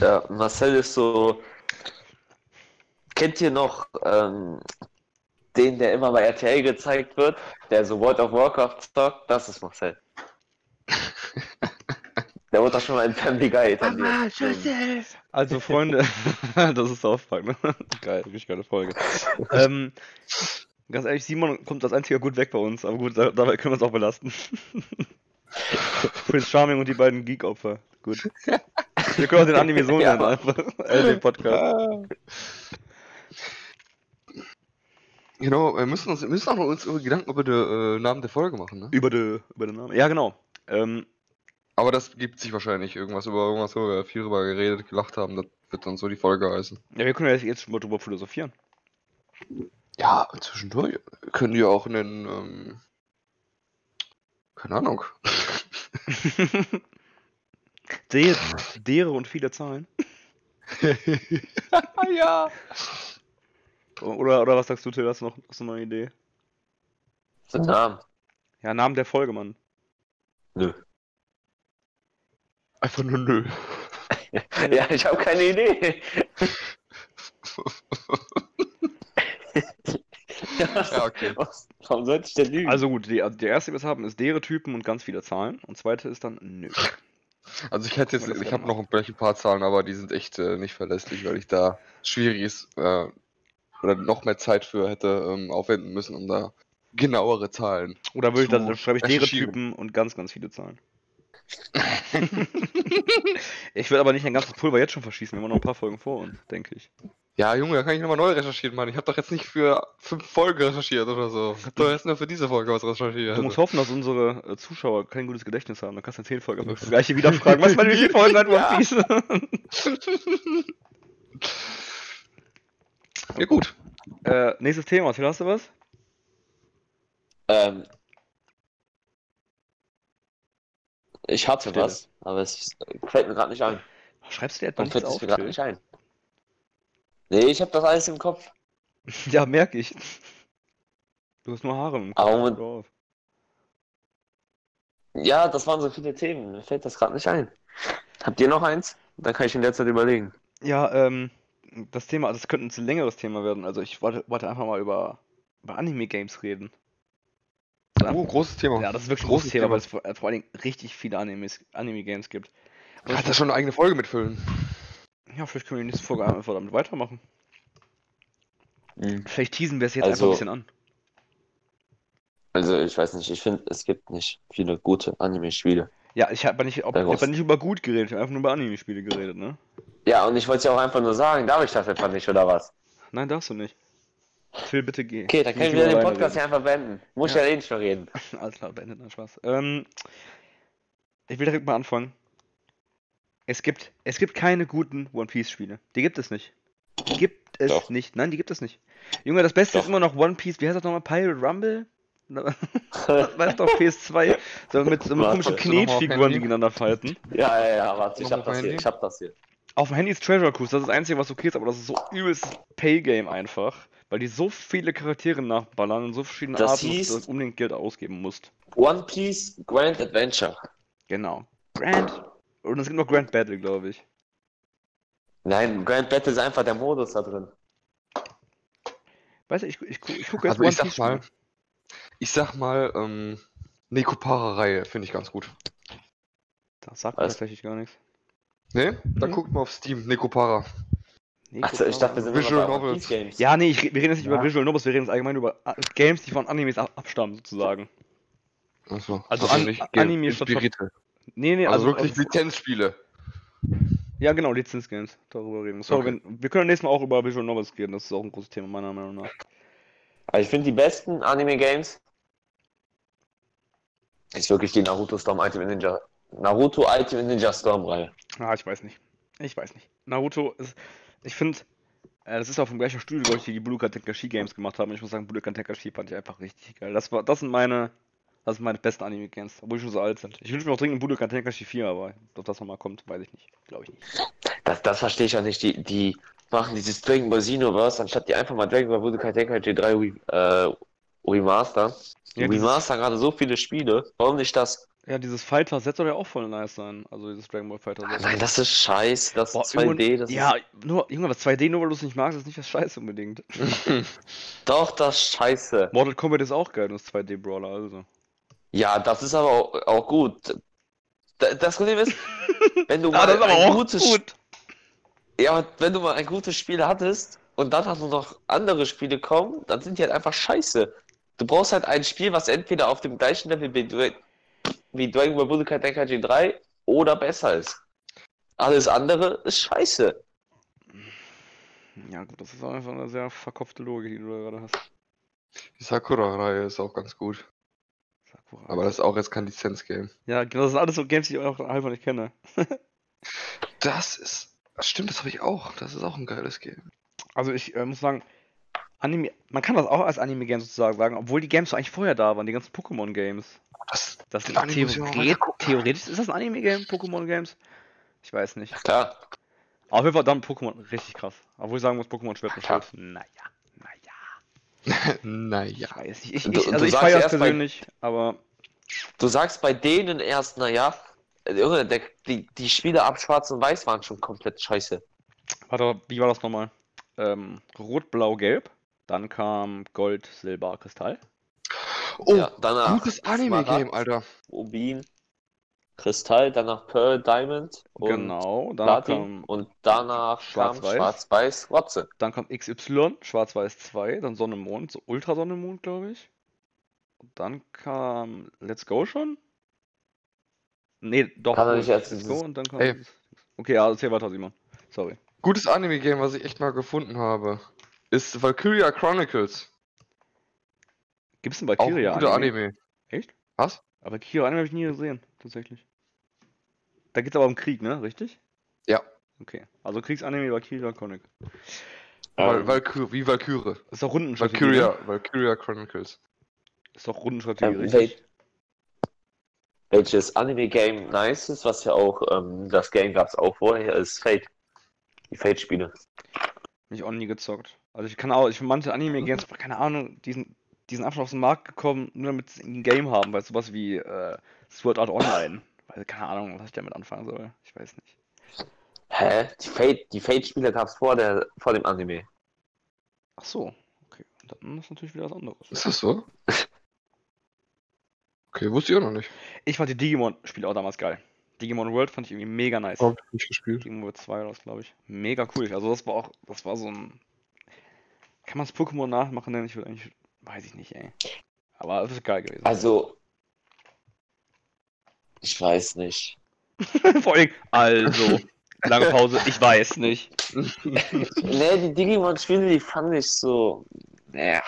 Ja, Marcel ist so. Kennt ihr noch ähm, den, der immer bei RTL gezeigt wird, der so World of Warcraft zockt? Das ist Marcel. der wurde doch schon mal in Family Guy etabliert. Also, Freunde, das ist South Park, ne? Geil, richtig geile Folge. ähm, ganz ehrlich, Simon kommt als einziger gut weg bei uns, aber gut, da, dabei können wir es auch belasten. Prince Charming und die beiden Geek-Opfer. Gut. Wir können auch den Anime so Ja. nennen, einfach. Äh, den Podcast. Genau, wir müssen uns, wir müssen auch noch uns über Gedanken über den äh, Namen der Folge machen, ne? Über, de, über den Namen. Ja, genau. Ähm, Aber das gibt sich wahrscheinlich irgendwas über irgendwas, wo wir viel drüber geredet, gelacht haben. Das wird dann so die Folge heißen. ja, wir können ja jetzt schon mal drüber philosophieren. Ja, zwischendurch können die auch einen, ähm, keine Ahnung. De, dere und viele Zahlen. ja. Oder, oder was sagst du, Till? Hast du noch, hast du noch eine Idee? So Namen. Ja, Namen der Folge, Mann. Nö. Einfach nur nö. Ja, ich habe keine Idee. Ja, okay. Was, warum sollte ich denn lügen? Also gut, die, die erste, die wir haben, ist dere Typen und ganz viele Zahlen. Und zweite ist dann nö. Also ich hätte jetzt, ich habe noch ein paar Zahlen, aber die sind echt äh, nicht verlässlich, weil ich da schwierig ist äh, oder noch mehr Zeit für hätte ähm, aufwenden müssen, um da genauere Zahlen. Oder würde ich dann dann schreibe ich recherchieren. Typen und ganz, ganz viele Zahlen. ich will aber nicht ein ganzes Pulver jetzt schon verschießen, wir haben noch ein paar Folgen vor uns, denke ich. Ja, Junge, da kann ich nochmal neu recherchieren, Mann. Ich habe doch jetzt nicht für fünf Folgen recherchiert oder so. Ich habe doch jetzt nur für diese Folge was recherchiert. Du musst hoffen, dass unsere äh, Zuschauer kein gutes Gedächtnis haben. Dann kannst du in 10 Folgen das gleiche wieder fragen. Was meine, wie viele Folgen hat One Piece? Ja, gut. äh, nächstes Thema, Till, hast du was? Ähm, ich hatte Stille. was, aber es fällt mir gerade nicht ein. Schreibst du dir etwa Warum fällt nichts es auf? mir gerade nicht ein? Nee, ich habe das alles im Kopf. Ja, merke ich. Du hast nur Haare im Aber Kopf. Moment. Hör auf. Ja, das waren so viele Themen. Mir fällt das gerade nicht ein. Habt ihr noch eins? Dann kann ich in der Zeit überlegen. Ja, ähm, das Thema, das könnte ein längeres Thema werden. Also ich wollte, wollte einfach mal über, über Anime-Games reden. Oh, großes Thema. Ja, das ist wirklich ein Großes großes Thema, Thema. weil es vor, äh, vor allen Dingen richtig viele Animes, Anime-Games gibt. Und Kannst du schon eine eigene Folge mitfüllen? ja, vielleicht können wir in der nächsten Folge einfach damit weitermachen. Hm. Vielleicht teasen wir es jetzt Also- einfach ein bisschen an. Also, ich weiß nicht, ich finde, es gibt nicht viele gute Anime-Spiele. Ja, ich habe nicht, ob, Ja, ich hab nicht über gut geredet, ich habe einfach nur über Anime-Spiele geredet, ne? Ja, und ich wollte es ja auch einfach nur sagen, darf ich das einfach nicht, oder was? Nein, darfst du nicht. Phil, bitte geh. Okay, dann Ich können wir den Podcast ja einfach beenden. Muss Ja. ja, eh nicht mehr reden. Alles klar, beendet, nein, Spaß. Ähm, ich will direkt mal anfangen. Es gibt, es gibt keine guten One Piece-Spiele. Die gibt es nicht. Die gibt es Doch. nicht. Nein, die gibt es nicht. Junge, das Beste Doch. ist immer noch One Piece. Wie heißt das nochmal? Pirate Rumble? Weißt du, auf PS2? So mit so mit komischen Knetfiguren, die gegeneinander fighten. Ja, ja, ja, warte, ich hab das hier, ich hab das hier. Auf dem Handy ist Treasure Cruise, das ist das Einzige, was okay ist, aber das ist so übelstes Pay-Game einfach. Weil die so viele Charaktere nachballern und so verschiedene Das Arten, hieß- dass du unbedingt Geld ausgeben musst. One Piece Grand Adventure. Genau. Grand. Und es gibt noch Grand Battle, glaube ich. Nein, Grand Battle ist einfach der Modus da drin. Weißt du, ich, ich, gu- ich gucke jetzt Also ich sag Piece mal, ich sag mal, ähm, Nekopara-Reihe finde ich ganz gut. Das sagt mir tatsächlich gar nichts. Ne? Dann Nee. guckt mal auf Steam, Nekopara. Nee, Achso, ich dachte, wir sind Visual Novels. Games. Ja, nee, ich, wir reden jetzt nicht Ja. über Visual Novels, wir reden jetzt allgemein über äh, Games, die von Animes ab, abstammen, sozusagen. Achso, Also an- Anime statt- inspirierte. Nee, nee, Also, also. wirklich also, Lizenzspiele. ja, genau, Lizenzgames. Darüber reden. wir. Sorry, Okay. wenn, wir können nächstes Mal auch über Visual Novels reden, das ist auch ein großes Thema, meiner Meinung nach. Also ich finde die besten Anime-Games ist wirklich die Naruto Storm Ultimate Ninja. Naruto Ultimate Ninja Storm Reihe. Ah, ich weiß nicht. Ich weiß nicht. Naruto ist. Ich finde, äh, das ist auch vom gleichen Studio, glaube ich, die Budokai Tenkaichi Games gemacht haben. Und ich muss sagen, Budokai Tenkaichi fand ich einfach richtig geil. Das, war, das sind meine. Das sind meine besten Anime-Games, obwohl die schon so alt sind. Ich wünsche mir auch dringend ein Budokai Tenkaichi 4, aber ob das nochmal kommt, weiß ich nicht. Glaube ich nicht. Das, das verstehe ich auch nicht. Die, die machen dieses Dragon Ball Xenoverse, anstatt die einfach mal Dragon Ball Budokai Tenkaichi 3 Re äh, Remaster. Ja, Remaster gerade so viele Spiele. Warum nicht das Ja, dieses Fighter-Set soll ja auch voll nice sein. Also dieses Dragon Ball Fighter-Set. Nein, das ist scheiße. Das Boah, ist 2D. Das ja, ist, nur, Junge, was 2D, nur weil du es nicht magst, ist nicht das Scheiße unbedingt. doch, das ist scheiße. Mortal Kombat ist auch geil, das 2D-Brawler, also. Ja, das ist aber auch, auch gut. Da- Das Problem ist, wenn du Ah, mal ein gutes Ja, aber wenn du mal ein gutes Spiel hattest und dann nur noch andere Spiele kommen, dann sind die halt einfach scheiße. Du brauchst halt ein Spiel, was entweder auf dem gleichen Level wie, Dra- wie Dragon Ball Budokai Tenkaichi 3 oder besser ist. Alles andere ist scheiße. Ja, gut, das ist auch einfach eine sehr verkopfte Logik, die du da gerade hast. Die Sakura-Reihe ist auch ganz gut. Sakura. Aber das ist auch jetzt kein Lizenz-Game. Ja, genau, das sind alles so Games, die ich auch halber nicht kenne. Das ist. Das stimmt, das habe ich auch. Das ist auch ein geiles Game. Also ich äh, muss sagen, Anime, man kann das auch als Anime-Game sozusagen sagen, obwohl die Games so eigentlich vorher da waren, die ganzen Pokémon-Games. Das, Das mal Theoret theoretisch ist das ein Anime-Game, Pokémon-Games? Ich weiß nicht. Klar. Aber auf jeden Fall dann Pokémon richtig krass. Obwohl ich sagen muss, Pokémon Schwert und Klar. Schild. Naja, naja. naja. Ich weiß nicht. Ich, Du- ich, du also ich sagst feiere es erst bei- persönlich, aber Du sagst bei denen erst, naja, Junge, der, die, die Spiele ab Schwarz und Weiß waren schon komplett scheiße. warte, wie war das nochmal? Ähm, Rot, Blau, Gelb. Dann kam Gold, Silber, Kristall. Oh, ja, danach gutes Anime-Game, Alter. Rubin, Kristall, danach Pearl, Diamond und genau. Danach Platin kam, und danach Schwarz-Weiß. Rotze. dann kam XY, Schwarz-Weiß 2, dann Sonne, Mond, so Ultrasonne, Mond, glaube ich. Und dann kam Let's Go schon? Nee, doch. Kann er nicht als Let's Go und dann kam. Ey. Okay, ja, erzähl weiter, Simon. Sorry. Gutes Anime-Game, was ich echt mal gefunden habe, ist Valkyria Chronicles. Gibt's ein Auch ein Valkyria guter Anime? Anime. Echt? Was? Aber Valkyria Anime habe ich nie gesehen, tatsächlich. Da geht's aber um Krieg, ne? Richtig? Ja. Okay. Also Kriegsanime Valkyria Chronic. Val Ähm, Valkyrie, wie Valkyrie. Ist doch Rundenstrategie. Valkyria, Ne? Valkyria Chronicles. Ist doch Rundenstrategie, Ähm, richtig? welches Anime-Game nice ist, was ja auch, ähm, das Game gab es auch vorher, ist Fate. Die Fate-Spiele. Ich auch nie gezockt. Also ich kann auch, ich manche Anime-Games, keine Ahnung, die sind, die sind einfach auf den Markt gekommen, nur damit sie ein Game haben, weil sowas wie äh, Sword Art Online. Weil keine Ahnung, was ich damit anfangen soll. Ich weiß nicht. Hä? Die Fate, die Fate-Spiele gab es vor, der, vor dem Anime. Ach so. Okay. Dann ist natürlich wieder was anderes. Ist das so? Okay, wusste ich auch noch nicht. Ich fand die Digimon-Spiele auch damals geil. Digimon World fand ich irgendwie mega nice. Hab ich nicht gespielt. Digimon World 2 war das, glaube ich. Mega cool. Also das war auch, das war so ein. Kann man es Pokémon nachmachen nennen? Ich würde eigentlich. Weiß ich nicht, ey. Aber es ist geil gewesen. Also, ich weiß nicht. Vor allem, also. Lange Pause, ich weiß nicht. nee, die Digimon-Spiele, die fand ich so. Naja.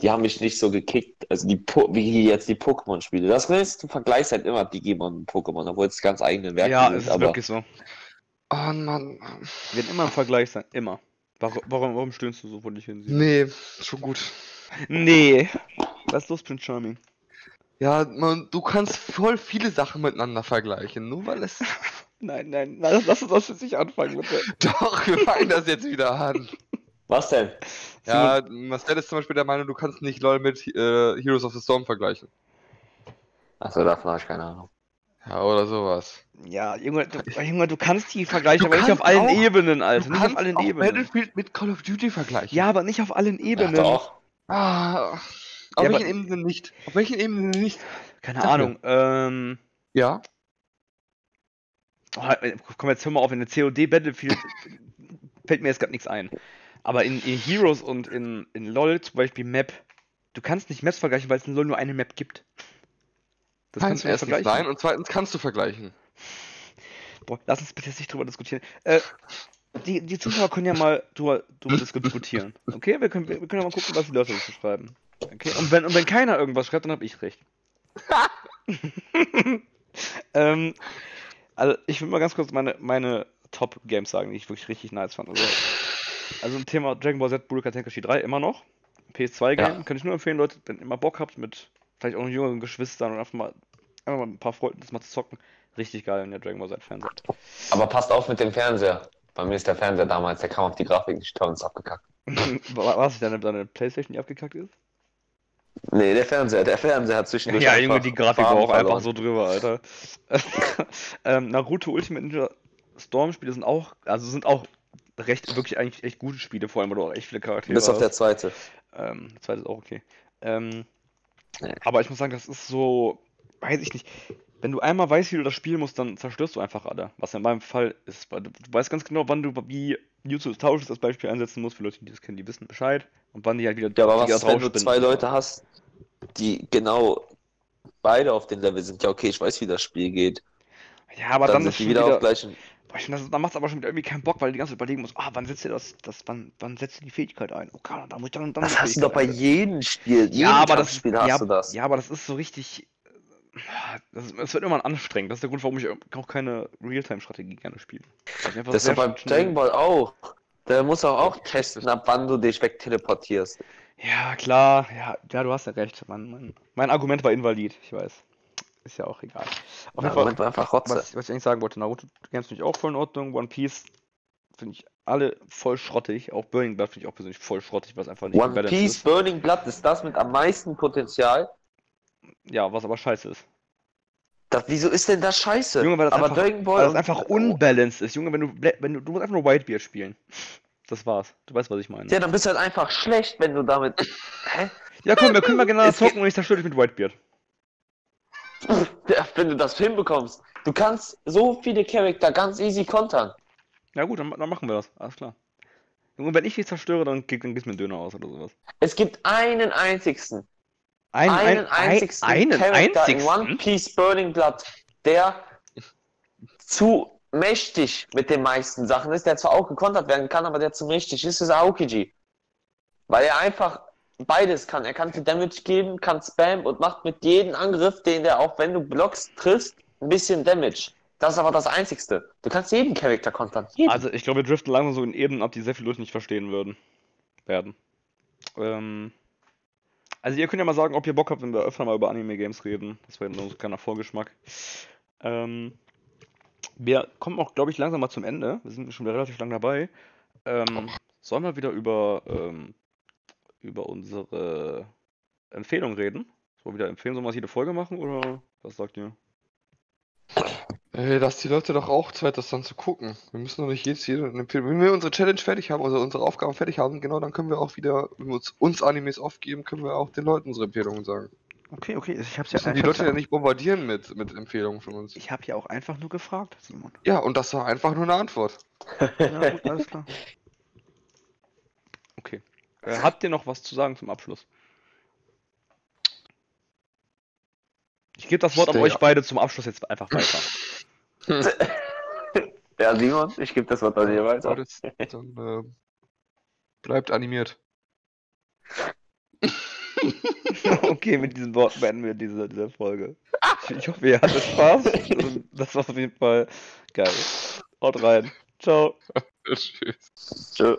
Die haben mich nicht so gekickt. Also die po wie jetzt die Pokémon-Spiele. Das ist du vergleichst halt immer Digimon und Pokémon, obwohl es ganz eigene Werke Ja, sind. es ist aber wirklich so. Oh Mann. Wir werden immer im Vergleich sein. Immer. Warum, warum, warum stöhnst du so vor dich hin? Nee, schon gut. Nee. Was ist los, Prince Charming? Ja, man, du kannst voll viele Sachen miteinander vergleichen, nur weil es. Nein, nein, nein, lass uns das jetzt nicht anfangen, bitte. Doch, wir fangen das jetzt wieder an. Was denn? Ja, Marcel ist zum Beispiel der Meinung, du kannst nicht LOL mit äh, Heroes of the Storm vergleichen. Achso, davon habe ich keine Ahnung. Ja, oder sowas. Ja, Junge, du, Junge, du kannst die vergleichen, Du aber nicht auf allen auch- Ebenen, Alter. du Nicht auf allen Ebenen. Battlefield mit Call of Duty vergleichen. Ja, aber nicht auf allen Ja, Ebenen. doch. Ah, auf Ja, welchen Ebenen nicht? Auf welchen Ebenen nicht? Keine Sag mir. Ahnung. Ähm. Ja. Oh, komm, jetzt hör mal auf, in der COD Battlefield fällt mir jetzt gerade nichts ein. Aber in, in Heroes und in, in LOL zum Beispiel Map, du kannst nicht Maps vergleichen, weil es in LOL nur eine Map gibt. Das Nein, kannst du nicht erstens nein und zweitens kannst du vergleichen. Boah, lass uns bitte jetzt nicht drüber diskutieren. Äh, die, die Zuschauer können ja mal drüber, drüber diskutieren. Okay, wir können, wir können ja mal gucken, was die Leute dazu schreiben. Okay, und wenn, und wenn keiner irgendwas schreibt, dann habe ich recht. ähm, also, ich will mal ganz kurz meine, meine Top-Games sagen, die ich wirklich richtig nice fand. Also, also ein Thema Dragon Ball Z Budokai Tenkaichi 3 immer noch. PS2-Game, Ja. kann ich nur empfehlen, Leute, wenn ihr mal Bock habt, mit vielleicht auch noch jüngeren Geschwistern und einfach mal, einfach mal ein paar Freunden das mal zu zocken. Richtig geil, wenn ihr Dragon Ball Z-Fan seid. Aber passt auf mit dem Fernseher. Bei mir ist der Fernseher damals, der kam auf die Grafik nicht toll und ist abgekackt. Was, deine, deine Playstation, die abgekackt ist? Nee, der Fernseher, der Fernseher hat zwischendurch Ja, einfach Junge, die Grafik war auch einfach verloren. so drüber, Alter. ähm, Naruto Ultimate Ninja Storm Spiele sind auch, also sind auch recht, wirklich eigentlich echt gute Spiele, vor allem, weil du auch echt viele Charaktere Bis auf der hast. zweite. Ähm, der zweite ist auch okay. Ähm. Aber ich muss sagen, das ist so, weiß ich nicht. Wenn du einmal weißt, wie du das spielen musst, dann zerstörst du einfach alle. Was in meinem Fall ist, weil du, weißt ganz genau, wann du wie YouTube Tausches als Beispiel einsetzen musst. Für Leute, die das kennen, die wissen Bescheid. Und wann die halt wieder Ja, aber was, ist, wenn du zwei Leute hast, die genau beide auf dem Level sind? Ja, okay, ich weiß, wie das Spiel geht. Ja, aber dann, dann, sind ist die schon wieder, wieder, auf gleichen. Boah, ich finde, das, dann macht es aber schon wieder irgendwie keinen Bock, weil du die ganze Zeit überlegen musst, ah, wann setzt ihr das, das wann, wann setzt ihr die Fähigkeit ein? Okay, dann muss ich dann, dann Das hast du doch bei jedem Spiel. Jedem Ja, aber das, Kampfspiel hast ja, du das. ja, aber das ist so richtig. Das, ist- es wird immer anstrengend. Das ist der Grund, warum ich auch keine Realtime-Strategie gerne spiele. Das ist doch beim Dragon Ball auch. Der muss auch, auch testen, ab wann du dich wegteleportierst. Ja, klar. Ja, ja, du hast ja recht. Mein, mein, mein Argument war invalid. Ich weiß. Ist ja auch egal. Auf jeden Fall, war einfach Rotze. was, was ich eigentlich sagen wollte, Naruto Games finde ich auch voll in Ordnung. One Piece finde ich alle voll schrottig. Auch Burning Blood finde ich auch persönlich voll schrottig, was einfach nicht One Piece ist. Burning Blood ist das mit am meisten Potenzial. Ja, was aber scheiße ist. Das, wieso ist denn das scheiße? Junge, weil das aber einfach- Dragon Ball. Weil das einfach unbalanced ist. Junge, wenn du, wenn du, du musst einfach nur Whitebeard spielen. Das war's. Du weißt, was ich meine. Ja, dann bist du halt einfach schlecht, wenn du damit. Hä? Ja, komm, wir können mal geht- zocken und ich zerstöre dich mit Whitebeard. Wenn du das hinbekommst. Du kannst so viele Charakter ganz easy kontern. Ja gut, dann, dann machen wir das. Alles klar. Junge, wenn ich dich zerstöre, dann, dann gibst du mir einen Döner aus oder sowas. Es gibt einen einzigsten, Ein, einen ein, einzigsten ein, einen Charakter in One einzigsten? Piece Burning Blood, der zu mächtig mit den meisten Sachen ist, der zwar auch gekontert werden kann, aber der zu mächtig ist, ist Aokiji. Weil er einfach beides kann. Er kann viel Damage geben, kann Spam und macht mit jedem Angriff, den der auch wenn du blockst, triffst, ein bisschen Damage. Das ist aber das Einzigste. Du kannst jeden Charakter kontern. Jeden. Also ich glaube, wir driften langsam so in Ebenen ab, die sehr viele Leute nicht verstehen würden. Werden. Ähm, also ihr könnt ja mal sagen, ob ihr Bock habt, wenn wir öfter mal über Anime-Games reden. Das wäre nur so ein kleiner Vorgeschmack. Ähm, wir kommen auch, glaube ich, langsam mal zum Ende. Wir sind schon wieder relativ lang dabei. Ähm, sollen wir wieder über, ähm, über unsere Empfehlung reden? Sollen wir wieder empfehlen, sollen wir jede Folge machen oder was sagt ihr? Ey, lass die Leute doch auch Zeit, das dann zu gucken. Wir müssen doch nicht jetzt jede empfehlen. Wenn wir unsere Challenge fertig haben, also unsere Aufgaben fertig haben, genau, dann können wir auch wieder, wenn wir uns, uns Animes aufgeben, können wir auch den Leuten unsere Empfehlungen sagen. Okay, okay, ich hab's Müssen die Leute ja nicht bombardieren mit, mit Empfehlungen von uns. Ich habe ja auch einfach nur gefragt, Simon. Ja, und das war einfach nur eine Antwort. Ja, gut, alles klar. Äh, habt ihr noch was zu sagen zum Abschluss? Ich gebe das Wort an euch up. beide zum Abschluss jetzt einfach weiter. Ja, Simon, ich gebe das Wort an dir weiter. Dann äh, bleibt animiert. okay, mit diesen Worten beenden wir diese, diese Folge. Ich, hoffe, ihr hattet Spaß. Das war auf jeden Fall geil. Haut rein. Ciao. Tschüss. Tschö.